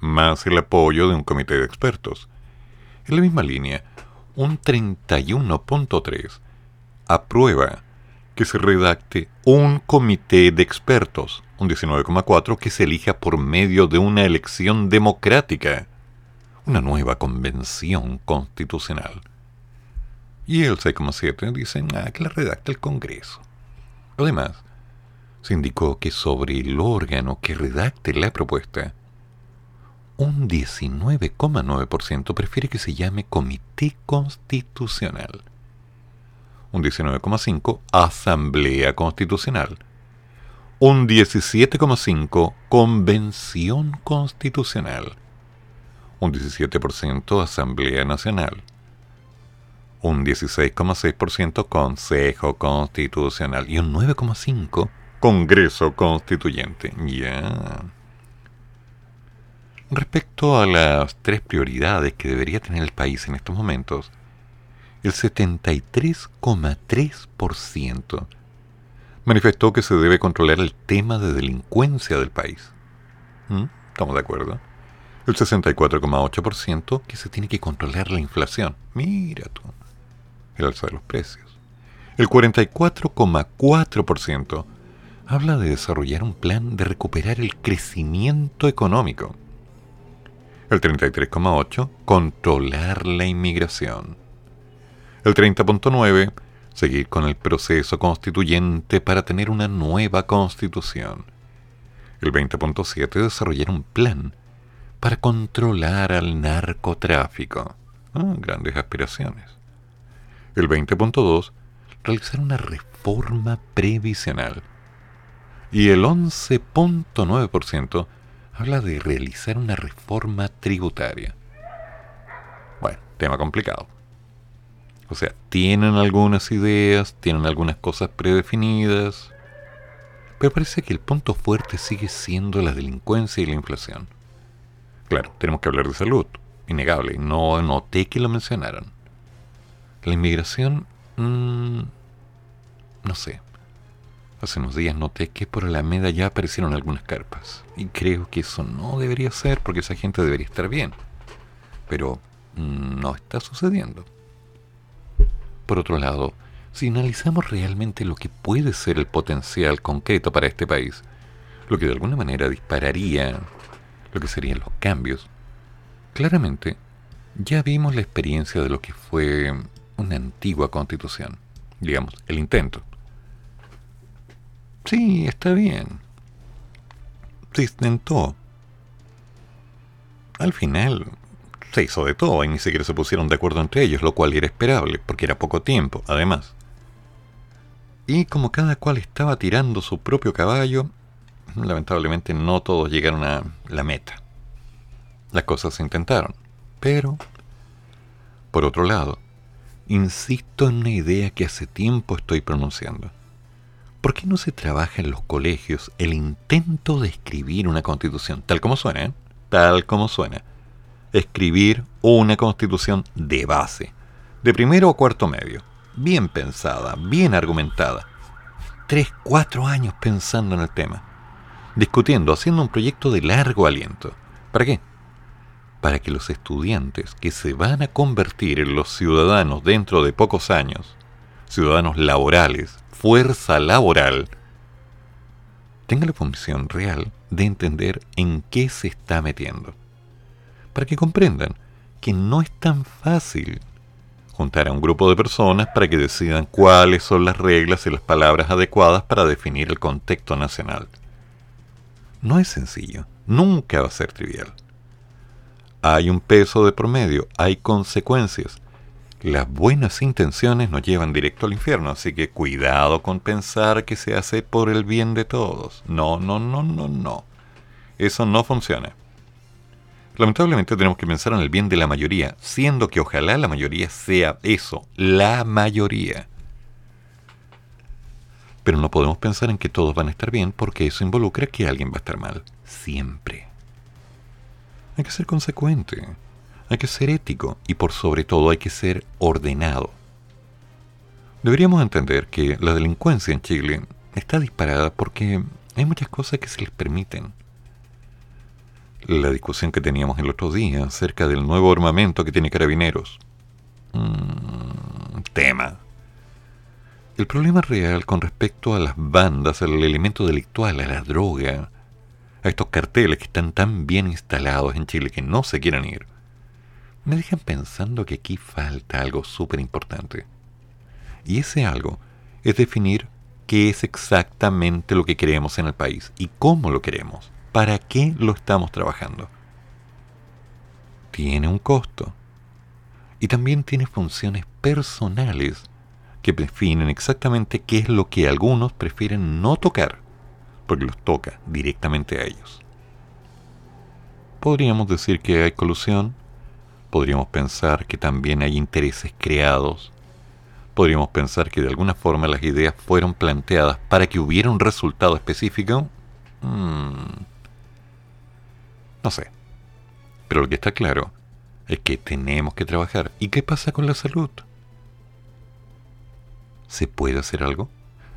más el apoyo de un comité de expertos. En la misma línea, un 31.3 aprueba que se redacte un comité de expertos, un 19,4 que se elija por medio de una elección democrática, una nueva convención constitucional. Y el 6,7 dicen ah, que la redacte el Congreso. Además, se indicó que sobre el órgano que redacte la propuesta, un 19,9% prefiere que se llame Comité Constitucional, un 19,5% Asamblea Constitucional, un 17,5% Convención Constitucional, un 17% Asamblea Nacional, un 16,6% Consejo Constitucional y un 9,5% Congreso Constituyente. Ya. Respecto a las tres prioridades que debería tener el país en estos momentos, el 73,3% manifestó que se debe controlar el tema de delincuencia del país. ¿Mm? ¿Estamos de acuerdo? El 64,8% que se tiene que controlar la inflación. Mira tú el alza de los precios. El 44,4% habla de desarrollar un plan de recuperar el crecimiento económico. El 33,8% controlar la inmigración. El 30,9% seguir con el proceso constituyente para tener una nueva constitución. El 20.7 desarrollar un plan para controlar al narcotráfico. Ah, grandes aspiraciones el 20.2, realizar una reforma previsional. Y el 11.9% habla de realizar una reforma tributaria. Bueno, tema complicado. O sea, tienen algunas ideas, tienen algunas cosas predefinidas, pero parece que el punto fuerte sigue siendo la delincuencia y la inflación. Claro, tenemos que hablar de salud, innegable, no noté que lo mencionaran. La inmigración, mmm, no sé. Hace unos días noté que por Alameda ya aparecieron algunas carpas. Y creo que eso no debería ser porque esa gente debería estar bien. Pero mm, no está sucediendo. Por otro lado, si analizamos realmente lo que puede ser el potencial concreto para este país, lo que de alguna manera dispararía lo que serían los cambios, claramente ya vimos la experiencia de lo que fue una antigua constitución. Digamos, el intento. Sí, está bien. Se intentó. Al final se hizo de todo y ni siquiera se pusieron de acuerdo entre ellos, lo cual era esperable, porque era poco tiempo, además. Y como cada cual estaba tirando su propio caballo, lamentablemente no todos llegaron a la meta. Las cosas se intentaron, pero, por otro lado, insisto en una idea que hace tiempo estoy pronunciando. ¿por qué no se trabaja en los colegios el intento de escribir una constitución? Tal como suena, ¿eh? Tal como suena. Escribir una constitución de base, de primero o cuarto medio, bien pensada, bien argumentada. Tres, cuatro años pensando en el tema, discutiendo, haciendo un proyecto de largo aliento. ¿Para qué? Para que los estudiantes que se van a convertir en los ciudadanos dentro de pocos años, ciudadanos laborales, fuerza laboral, tenga la función real de entender en qué se está metiendo. Para que comprendan que no es tan fácil juntar a un grupo de personas para que decidan cuáles son las reglas y las palabras adecuadas para definir el contexto nacional. No es sencillo, nunca va a ser trivial. Hay un peso de promedio, hay consecuencias, las buenas intenciones nos llevan directo al infierno, así que cuidado con pensar que se hace por el bien de todos. No, no, no, no, no. Eso no funciona. Lamentablemente tenemos que pensar en el bien de la mayoría, siendo que ojalá la mayoría sea eso, la mayoría. Pero no podemos pensar en que todos van a estar bien porque eso involucra que alguien va a estar mal. Siempre. Hay que ser consecuente. Hay que ser ético y por sobre todo hay que ser ordenado. Deberíamos entender que la delincuencia en Chile está disparada porque hay muchas cosas que se les permiten. La discusión que teníamos el otro día acerca del nuevo armamento que tiene carabineros. Mm, tema. El problema real con respecto a las bandas, al elemento delictual, a la droga, a estos carteles que están tan bien instalados en Chile que no se quieren ir, me dejan pensando que aquí falta algo súper importante. Y ese algo es definir qué es exactamente lo que queremos en el país y cómo lo queremos, para qué lo estamos trabajando. Tiene un costo. Y también tiene funciones personales que definen exactamente qué es lo que algunos prefieren no tocar, porque los toca directamente a ellos. Podríamos decir que hay colusión, podríamos pensar que también hay intereses creados, podríamos pensar que de alguna forma las ideas fueron planteadas para que hubiera un resultado específico. Hmm. No sé. Pero lo que está claro es que tenemos que trabajar. ¿Y qué pasa con la salud? ¿Se puede hacer algo?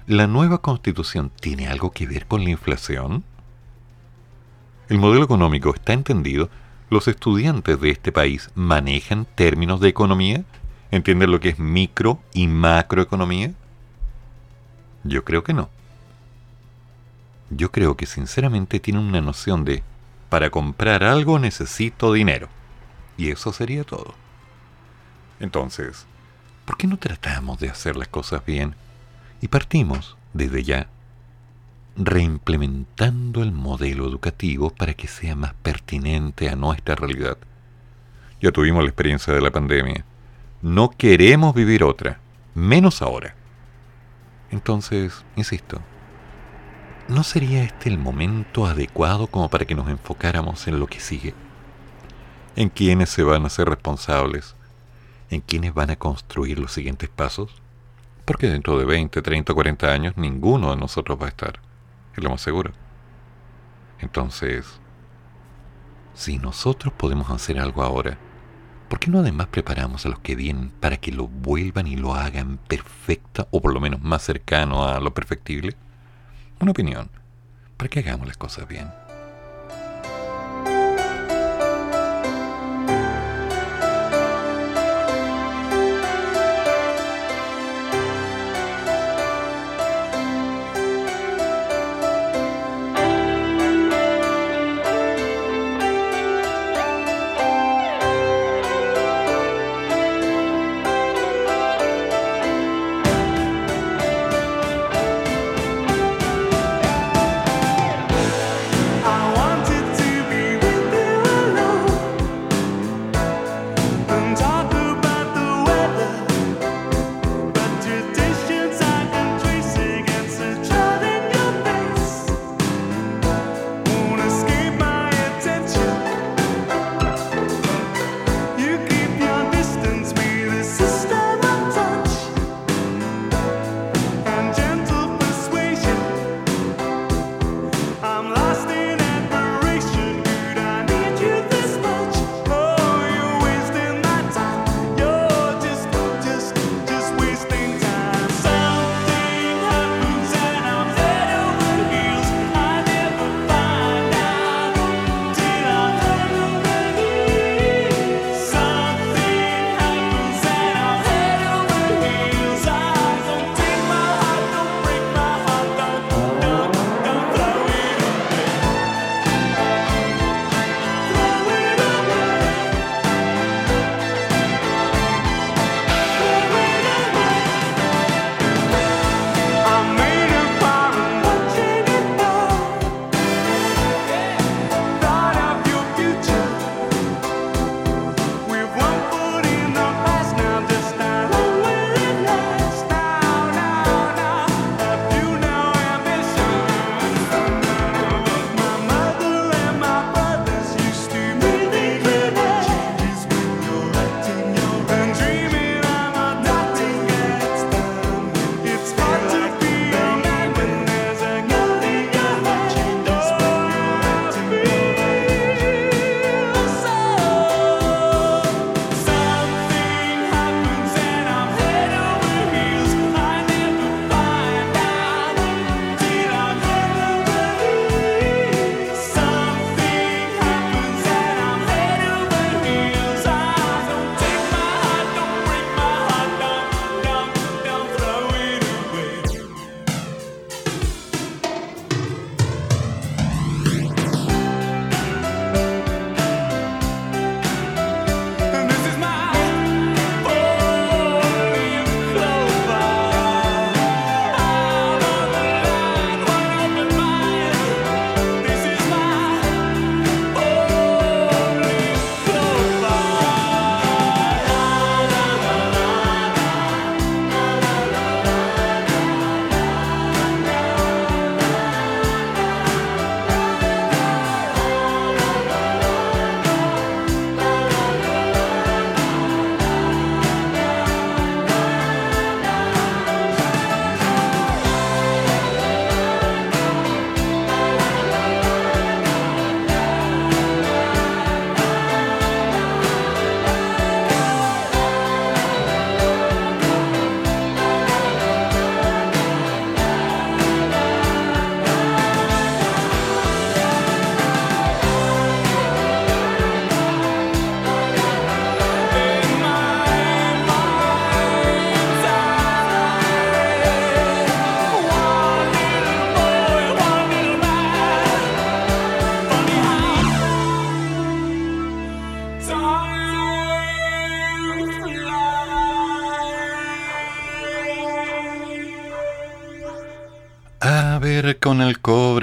¿La nueva constitución tiene algo que ver con la inflación? El modelo económico está entendido ¿Los estudiantes de este país manejan términos de economía? ¿Entienden lo que es micro y macroeconomía? Yo creo que no. Yo creo que sinceramente tienen una noción de, para comprar algo necesito dinero. Y eso sería todo. Entonces, ¿por qué no tratamos de hacer las cosas bien? Y partimos, desde ya, reimplementando el modelo educativo para que sea más pertinente a nuestra realidad. Ya tuvimos la experiencia de la pandemia. No queremos vivir otra, menos ahora. Entonces, insisto, ¿no sería este el momento adecuado como para que nos enfocáramos en lo que sigue? ¿En quiénes se van a ser responsables? ¿En quiénes van a construir los siguientes pasos? Porque dentro de 20, 30, 40 años ninguno de nosotros va a estar es lo más seguro. Entonces, si nosotros podemos hacer algo ahora, ¿por qué no además preparamos a los que vienen para que lo vuelvan y lo hagan perfecta o por lo menos más cercano a lo perfectible? Una opinión, para que hagamos las cosas bien.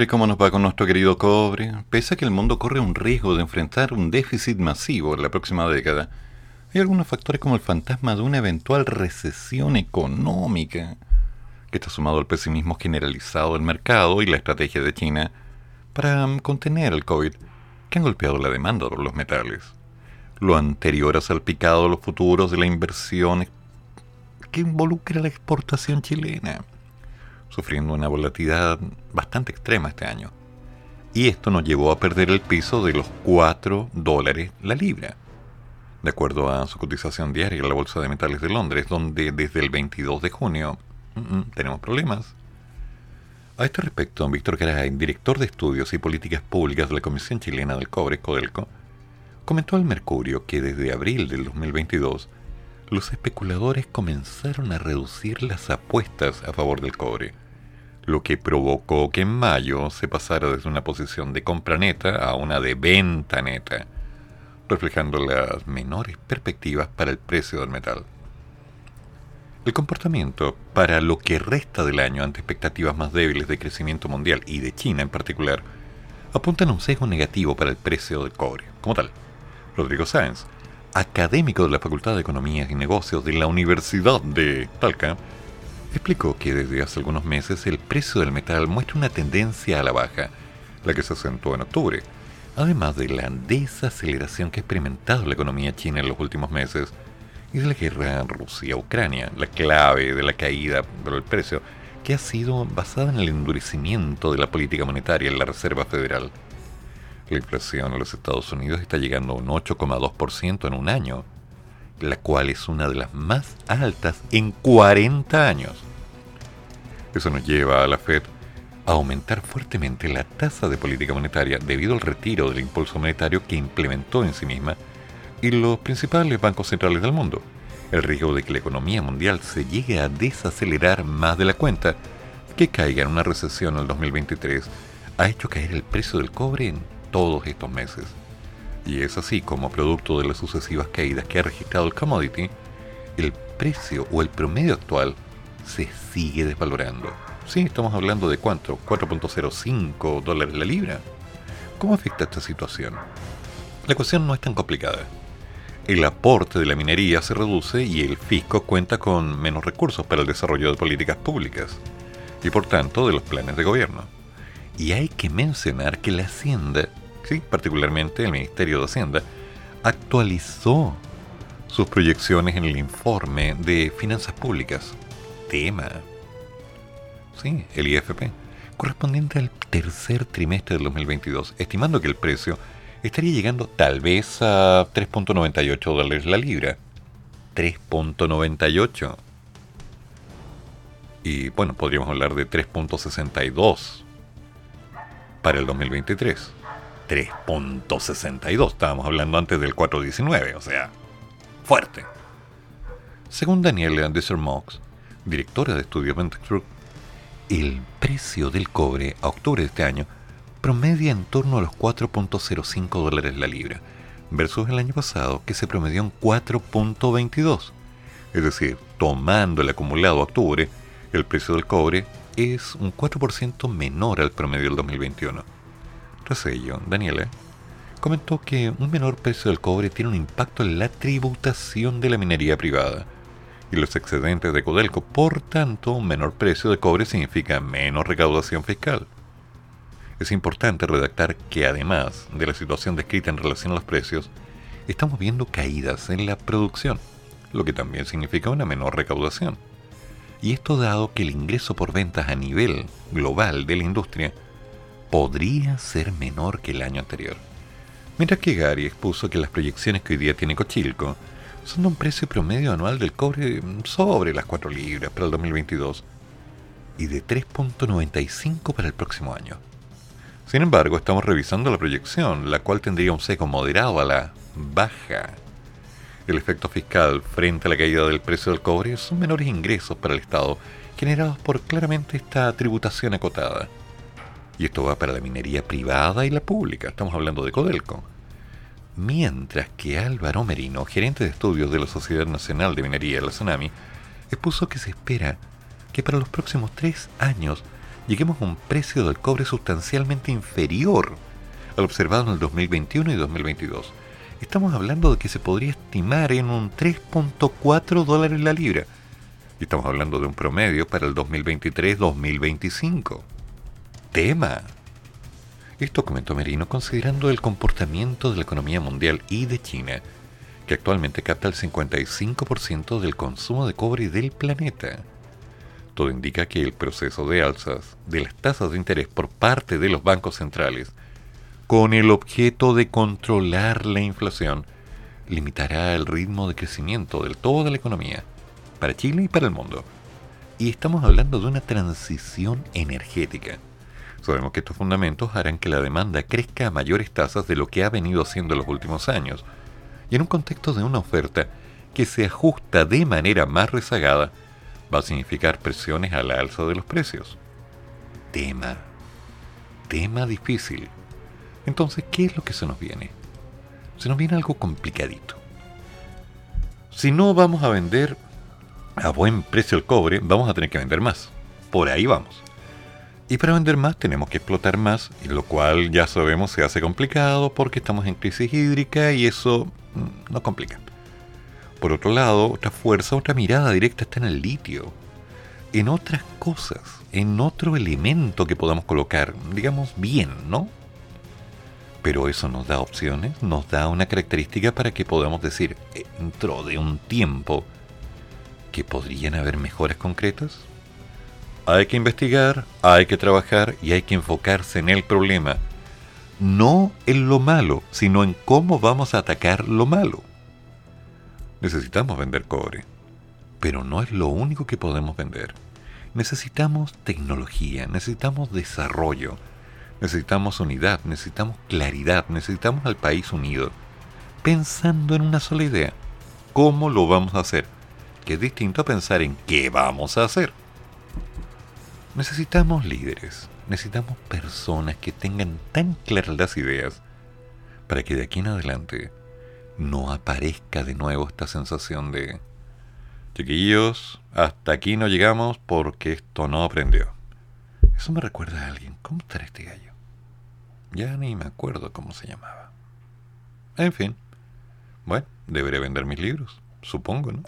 Cobre, ¿cómo nos va con nuestro querido cobre? Pese a que el mundo corre un riesgo de enfrentar un déficit masivo en la próxima década, hay algunos factores como el fantasma de una eventual recesión económica, que está sumado al pesimismo generalizado del mercado y la estrategia de China para mm, contener el COVID, que han golpeado la demanda por los metales. Lo anterior ha salpicado los futuros de la inversión que involucra la exportación chilena sufriendo una volatilidad bastante extrema este año. Y esto nos llevó a perder el piso de los 4 dólares la libra, de acuerdo a su cotización diaria en la Bolsa de Metales de Londres, donde desde el 22 de junio mm, mm, tenemos problemas. A este respecto, Víctor Garay, director de Estudios y Políticas Públicas de la Comisión Chilena del Cobre, Codelco, comentó al Mercurio que desde abril del 2022 los especuladores comenzaron a reducir las apuestas a favor del cobre, lo que provocó que en mayo se pasara desde una posición de compra neta a una de venta neta, reflejando las menores perspectivas para el precio del metal. El comportamiento para lo que resta del año ante expectativas más débiles de crecimiento mundial y de China en particular, apuntan a un sesgo negativo para el precio del cobre, como tal. Rodrigo Sáenz, académico de la Facultad de Economía y Negocios de la Universidad de Talca, explicó que desde hace algunos meses el precio del metal muestra una tendencia a la baja, la que se acentuó en octubre, además de la desaceleración que ha experimentado la economía china en los últimos meses y de la guerra Rusia-Ucrania, la clave de la caída del precio, que ha sido basada en el endurecimiento de la política monetaria en la Reserva Federal la inflación en los Estados Unidos está llegando a un 8,2% en un año, la cual es una de las más altas en 40 años. Eso nos lleva a la Fed a aumentar fuertemente la tasa de política monetaria debido al retiro del impulso monetario que implementó en sí misma y los principales bancos centrales del mundo. El riesgo de que la economía mundial se llegue a desacelerar más de la cuenta, que caiga en una recesión en el 2023, ha hecho caer el precio del cobre en todos estos meses. Y es así como producto de las sucesivas caídas que ha registrado el commodity, el precio o el promedio actual se sigue desvalorando. Sí, estamos hablando de cuánto, 4.05 dólares la libra. ¿Cómo afecta esta situación? La ecuación no es tan complicada. El aporte de la minería se reduce y el fisco cuenta con menos recursos para el desarrollo de políticas públicas y por tanto de los planes de gobierno. Y hay que mencionar que la Hacienda, ¿sí? particularmente el Ministerio de Hacienda, actualizó sus proyecciones en el informe de finanzas públicas, tema, sí, el IFP, correspondiente al tercer trimestre del 2022, estimando que el precio estaría llegando tal vez a 3.98 dólares la libra. 3.98. Y bueno, podríamos hablar de 3.62 para el 2023. 3.62, estábamos hablando antes del 4.19, o sea, fuerte. Según Daniela Mox, directora de estudios Venture, el precio del cobre a octubre de este año promedia en torno a los 4.05 dólares la libra, versus el año pasado que se promedió en 4.22. Es decir, tomando el acumulado a octubre, el precio del cobre es un 4% menor al promedio del 2021. Tras ello, Daniela comentó que un menor precio del cobre tiene un impacto en la tributación de la minería privada y los excedentes de Codelco. Por tanto, un menor precio de cobre significa menos recaudación fiscal. Es importante redactar que además de la situación descrita en relación a los precios, estamos viendo caídas en la producción, lo que también significa una menor recaudación y esto dado que el ingreso por ventas a nivel global de la industria podría ser menor que el año anterior. Mientras que Gary expuso que las proyecciones que hoy día tiene Cochilco son de un precio promedio anual del cobre sobre las 4 libras para el 2022 y de 3.95 para el próximo año. Sin embargo, estamos revisando la proyección, la cual tendría un seco moderado a la baja el efecto fiscal frente a la caída del precio del cobre son menores ingresos para el Estado generados por claramente esta tributación acotada. Y esto va para la minería privada y la pública, estamos hablando de Codelco. Mientras que Álvaro Merino, gerente de estudios de la Sociedad Nacional de Minería, la Tsunami, expuso que se espera que para los próximos tres años lleguemos a un precio del cobre sustancialmente inferior al observado en el 2021 y 2022. Estamos hablando de que se podría estimar en un 3.4 dólares la libra. Y estamos hablando de un promedio para el 2023-2025. Tema. Esto comentó Merino considerando el comportamiento de la economía mundial y de China, que actualmente capta el 55% del consumo de cobre del planeta. Todo indica que el proceso de alzas de las tasas de interés por parte de los bancos centrales, con el objeto de controlar la inflación, limitará el ritmo de crecimiento de toda la economía, para Chile y para el mundo. Y estamos hablando de una transición energética Sabemos que estos fundamentos harán que la demanda crezca a mayores tasas de lo que ha venido haciendo en los últimos años, y en un contexto de una oferta que se ajusta de manera más rezagada, va a significar presiones a la alza de los precios. Tema. Tema difícil. Entonces, ¿qué es lo que se nos viene? Se nos viene algo complicadito. Si no vamos a vender a buen precio el cobre, vamos a tener que vender más. Por ahí vamos. Y para vender más tenemos que explotar más, lo cual ya sabemos se hace complicado porque estamos en crisis hídrica y eso mm, nos complica. Por otro lado, otra fuerza, otra mirada directa está en el litio, en otras cosas, en otro elemento que podamos colocar, digamos bien, ¿no? Pero eso nos da opciones, nos da una característica para que podamos decir, dentro de un tiempo, que podrían haber mejoras concretas, hay que investigar, hay que trabajar y hay que enfocarse en el problema. No en lo malo, sino en cómo vamos a atacar lo malo. Necesitamos vender cobre, pero no es lo único que podemos vender. Necesitamos tecnología, necesitamos desarrollo, necesitamos unidad, necesitamos claridad, necesitamos al país unido, pensando en una sola idea. ¿Cómo lo vamos a hacer? Que es distinto a pensar en qué vamos a hacer. Necesitamos líderes, necesitamos personas que tengan tan claras las ideas para que de aquí en adelante no aparezca de nuevo esta sensación de chiquillos, hasta aquí no llegamos porque esto no aprendió. Eso me recuerda a alguien. ¿Cómo estará este gallo? Ya ni me acuerdo cómo se llamaba. En fin. Bueno, deberé vender mis libros, supongo, ¿no?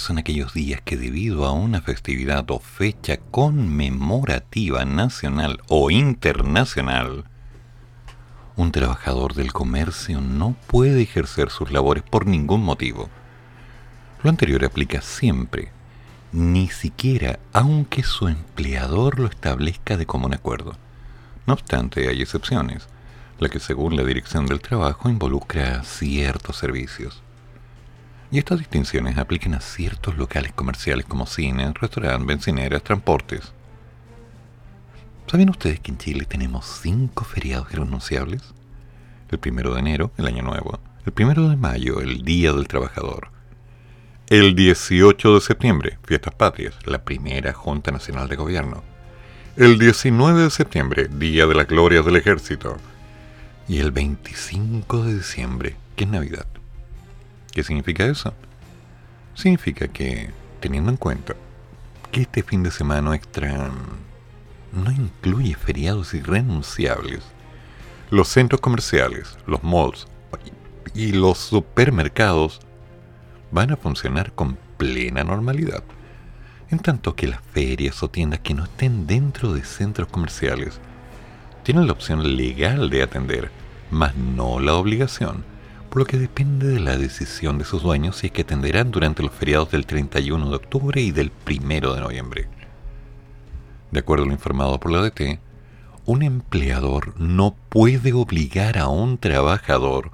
Son aquellos días que debido a una festividad o fecha conmemorativa nacional o internacional, un trabajador del comercio no puede ejercer sus labores por ningún motivo. Lo anterior aplica siempre, ni siquiera aunque su empleador lo establezca de común acuerdo. No obstante, hay excepciones, la que según la Dirección del Trabajo involucra ciertos servicios. Y estas distinciones aplican a ciertos locales comerciales como cines, restaurantes, bencineras, transportes. ¿Saben ustedes que en Chile tenemos cinco feriados irrenunciables? El primero de enero, el Año Nuevo. El primero de mayo, el Día del Trabajador. El 18 de septiembre, Fiestas Patrias, la primera Junta Nacional de Gobierno. El 19 de septiembre, Día de la Gloria del Ejército. Y el 25 de diciembre, que es Navidad. ¿Qué significa eso? Significa que, teniendo en cuenta que este fin de semana extra no incluye feriados irrenunciables, los centros comerciales, los malls y los supermercados van a funcionar con plena normalidad. En tanto que las ferias o tiendas que no estén dentro de centros comerciales tienen la opción legal de atender, mas no la obligación por lo que depende de la decisión de sus dueños si es que atenderán durante los feriados del 31 de octubre y del 1 de noviembre. De acuerdo a lo informado por la DT, un empleador no puede obligar a un trabajador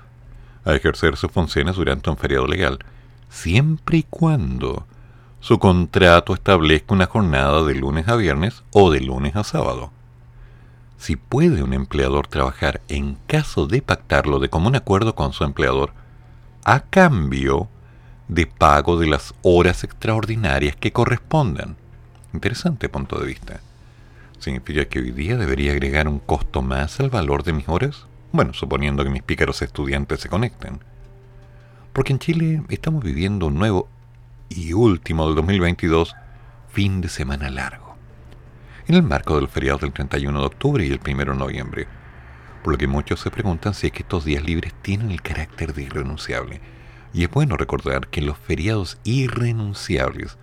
a ejercer sus funciones durante un feriado legal, siempre y cuando su contrato establezca una jornada de lunes a viernes o de lunes a sábado si puede un empleador trabajar en caso de pactarlo de común acuerdo con su empleador, a cambio de pago de las horas extraordinarias que correspondan. Interesante punto de vista. ¿Significa que hoy día debería agregar un costo más al valor de mis horas? Bueno, suponiendo que mis pícaros estudiantes se conecten. Porque en Chile estamos viviendo un nuevo y último del 2022 fin de semana largo en el marco del feriado del 31 de octubre y el 1 de noviembre, por lo que muchos se preguntan si es que estos días libres tienen el carácter de irrenunciable. Y es bueno recordar que los feriados irrenunciables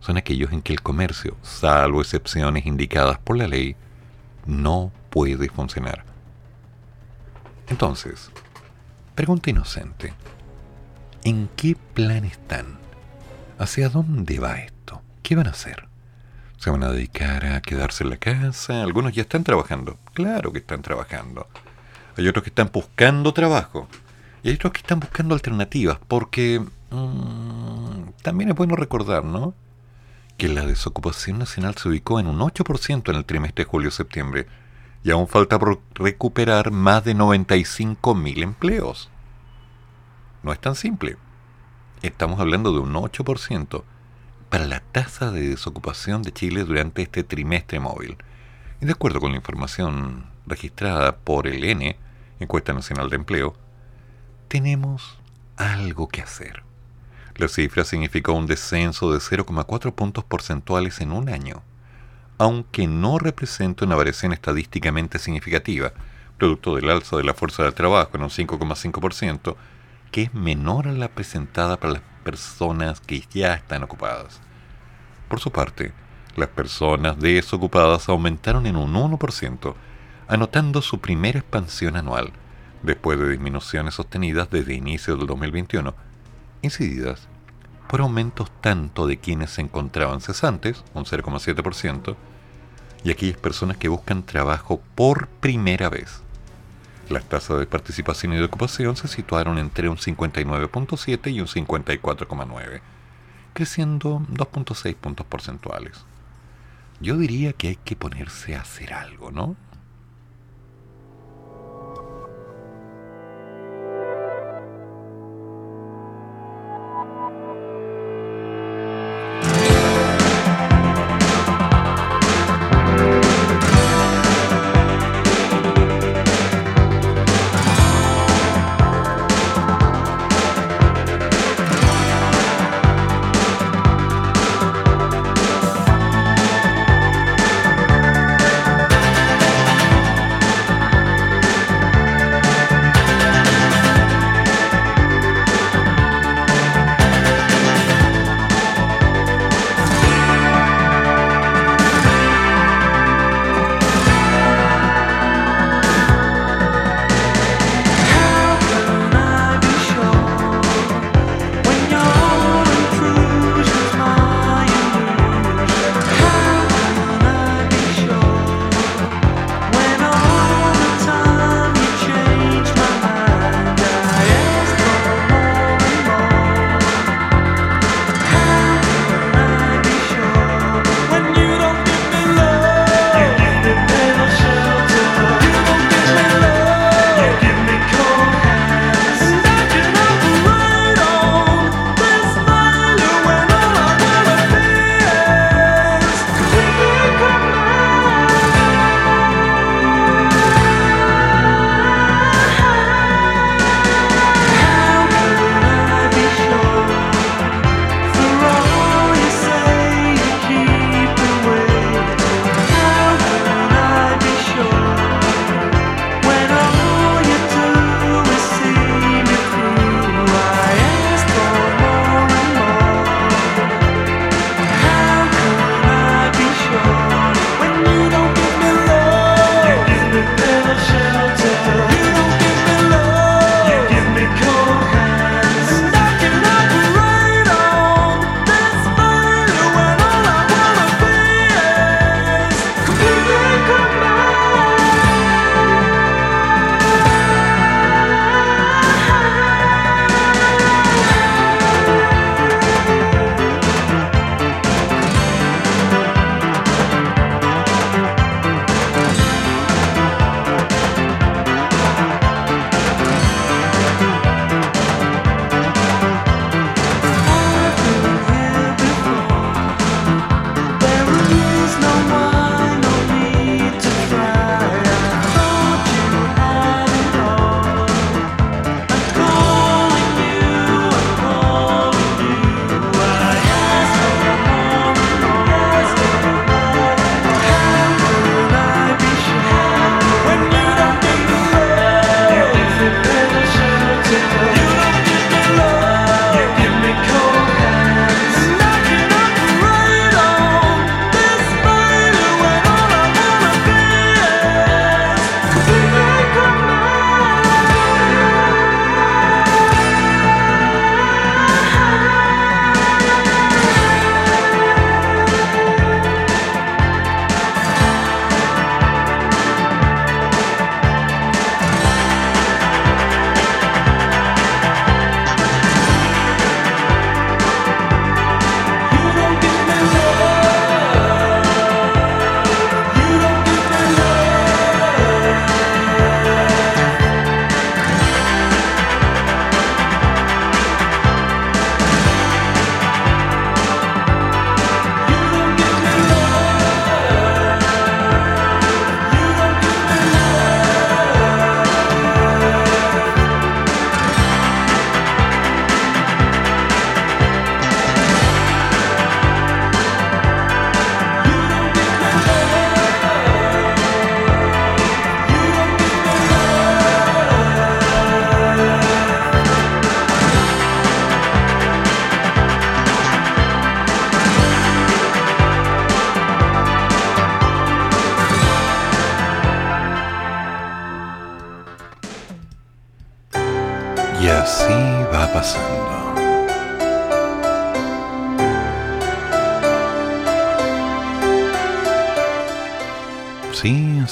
son aquellos en que el comercio, salvo excepciones indicadas por la ley, no puede funcionar. Entonces, pregunta inocente, ¿en qué plan están? ¿Hacia dónde va esto? ¿Qué van a hacer? Se van a dedicar a quedarse en la casa. Algunos ya están trabajando. Claro que están trabajando. Hay otros que están buscando trabajo. Y hay otros que están buscando alternativas. Porque mm, también es bueno recordar, ¿no? Que la desocupación nacional se ubicó en un 8% en el trimestre de julio-septiembre. Y aún falta por recuperar más de 95.000 empleos. No es tan simple. Estamos hablando de un 8% para la tasa de desocupación de Chile durante este trimestre móvil. Y de acuerdo con la información registrada por el N, Encuesta Nacional de Empleo, tenemos algo que hacer. La cifra significó un descenso de 0,4 puntos porcentuales en un año, aunque no representa una variación estadísticamente significativa, producto del alza de la fuerza de trabajo en un 5,5%, que es menor a la presentada para las personas que ya están ocupadas. Por su parte, las personas desocupadas aumentaron en un 1%, anotando su primera expansión anual, después de disminuciones sostenidas desde inicio del 2021, incididas por aumentos tanto de quienes se encontraban cesantes, un 0,7%, y aquellas personas que buscan trabajo por primera vez, las tasas de participación y de ocupación se situaron entre un 59.7 y un 54.9, creciendo 2.6 puntos porcentuales. Yo diría que hay que ponerse a hacer algo, ¿no?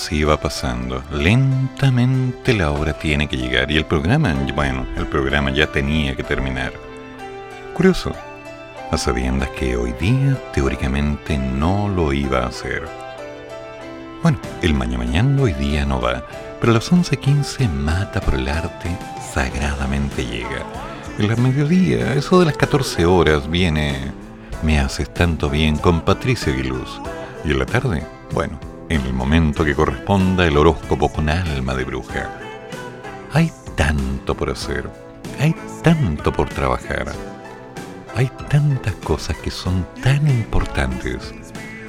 Así va pasando. Lentamente la hora tiene que llegar y el programa, bueno, el programa ya tenía que terminar. Curioso, a sabiendas que hoy día teóricamente no lo iba a hacer. Bueno, el mañana mañana hoy día no va, pero a las 11.15 mata por el arte sagradamente llega. En la mediodía, eso de las 14 horas, viene Me haces tanto bien con Patricia Aguiluz. Y en la tarde, bueno, en el momento que corresponda el horóscopo con alma de bruja. Hay tanto por hacer, hay tanto por trabajar, hay tantas cosas que son tan importantes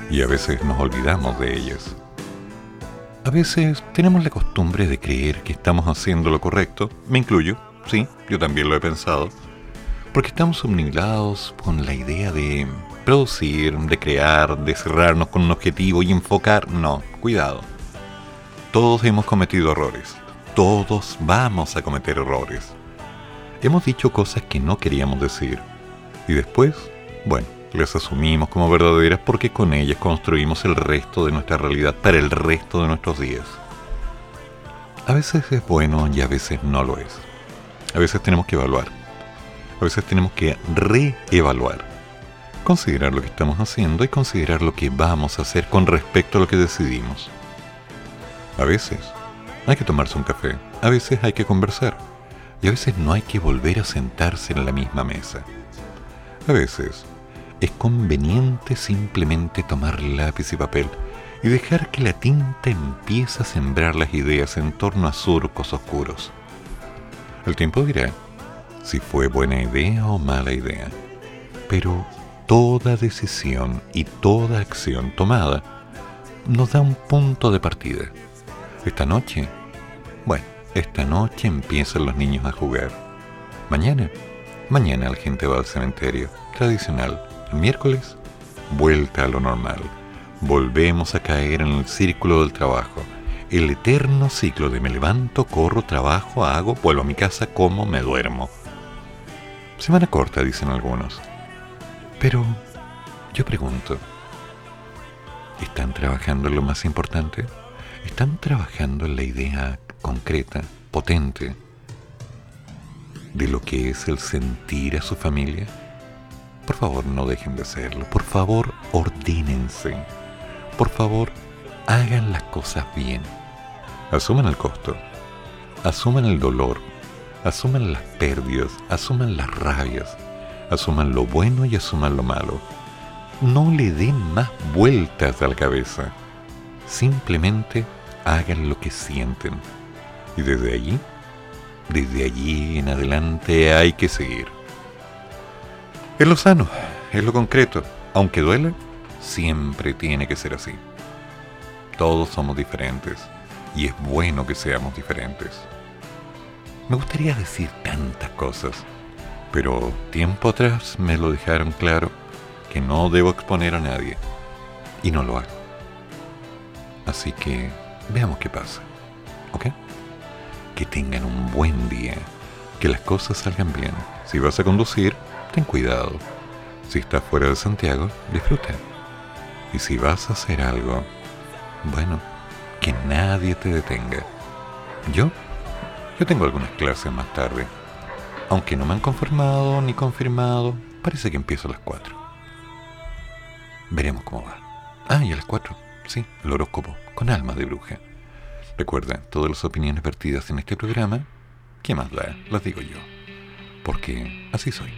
y a veces nos olvidamos de ellas. A veces tenemos la costumbre de creer que estamos haciendo lo correcto, me incluyo, sí, yo también lo he pensado, porque estamos obnubilados con la idea de producir, de crear, de cerrarnos con un objetivo y enfocar. No, cuidado. Todos hemos cometido errores. Todos vamos a cometer errores. Hemos dicho cosas que no queríamos decir. Y después, bueno, las asumimos como verdaderas porque con ellas construimos el resto de nuestra realidad para el resto de nuestros días. A veces es bueno y a veces no lo es. A veces tenemos que evaluar a veces tenemos que reevaluar, considerar lo que estamos haciendo y considerar lo que vamos a hacer con respecto a lo que decidimos. A veces hay que tomarse un café, a veces hay que conversar y a veces no hay que volver a sentarse en la misma mesa. A veces es conveniente simplemente tomar lápiz y papel y dejar que la tinta empiece a sembrar las ideas en torno a surcos oscuros. El tiempo dirá si fue buena idea o mala idea. Pero toda decisión y toda acción tomada nos da un punto de partida. Esta noche, bueno, esta noche empiezan los niños a jugar. Mañana, mañana la gente va al cementerio, tradicional. El miércoles, vuelta a lo normal. Volvemos a caer en el círculo del trabajo. El eterno ciclo de me levanto, corro, trabajo, hago, vuelvo a mi casa, como, me duermo. Semana corta, dicen algunos. Pero yo pregunto, ¿están trabajando en lo más importante? ¿Están trabajando en la idea concreta, potente, de lo que es el sentir a su familia? Por favor, no dejen de hacerlo. Por favor, ordínense. Por favor, hagan las cosas bien. Asuman el costo. Asuman el dolor asuman las pérdidas, asuman las rabias, asuman lo bueno y asuman lo malo. No le den más vueltas a la cabeza. Simplemente hagan lo que sienten. Y desde allí, desde allí en adelante hay que seguir. Es lo sano, es lo concreto. Aunque duele, siempre tiene que ser así. Todos somos diferentes y es bueno que seamos diferentes. Me gustaría decir tantas cosas, pero tiempo atrás me lo dejaron claro que no debo exponer a nadie. Y no lo hago. Así que veamos qué pasa. ¿Ok? Que tengan un buen día. Que las cosas salgan bien. Si vas a conducir, ten cuidado. Si estás fuera de Santiago, disfruta. Y si vas a hacer algo, bueno, que nadie te detenga. Yo yo tengo algunas clases más tarde. Aunque no me han confirmado ni confirmado, parece que empiezo a las 4. Veremos cómo va. Ah, y a las 4, sí, el horóscopo, con alma de bruja. Recuerda, todas las opiniones vertidas en este programa, ¿qué más da? Las digo yo. Porque así soy.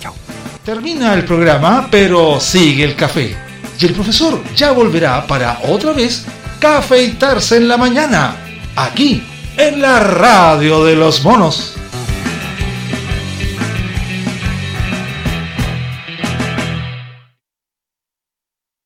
Chao. Termina el programa, pero sigue el café. Y el profesor ya volverá para otra vez cafeitarse en la mañana. Aquí en la radio de los monos.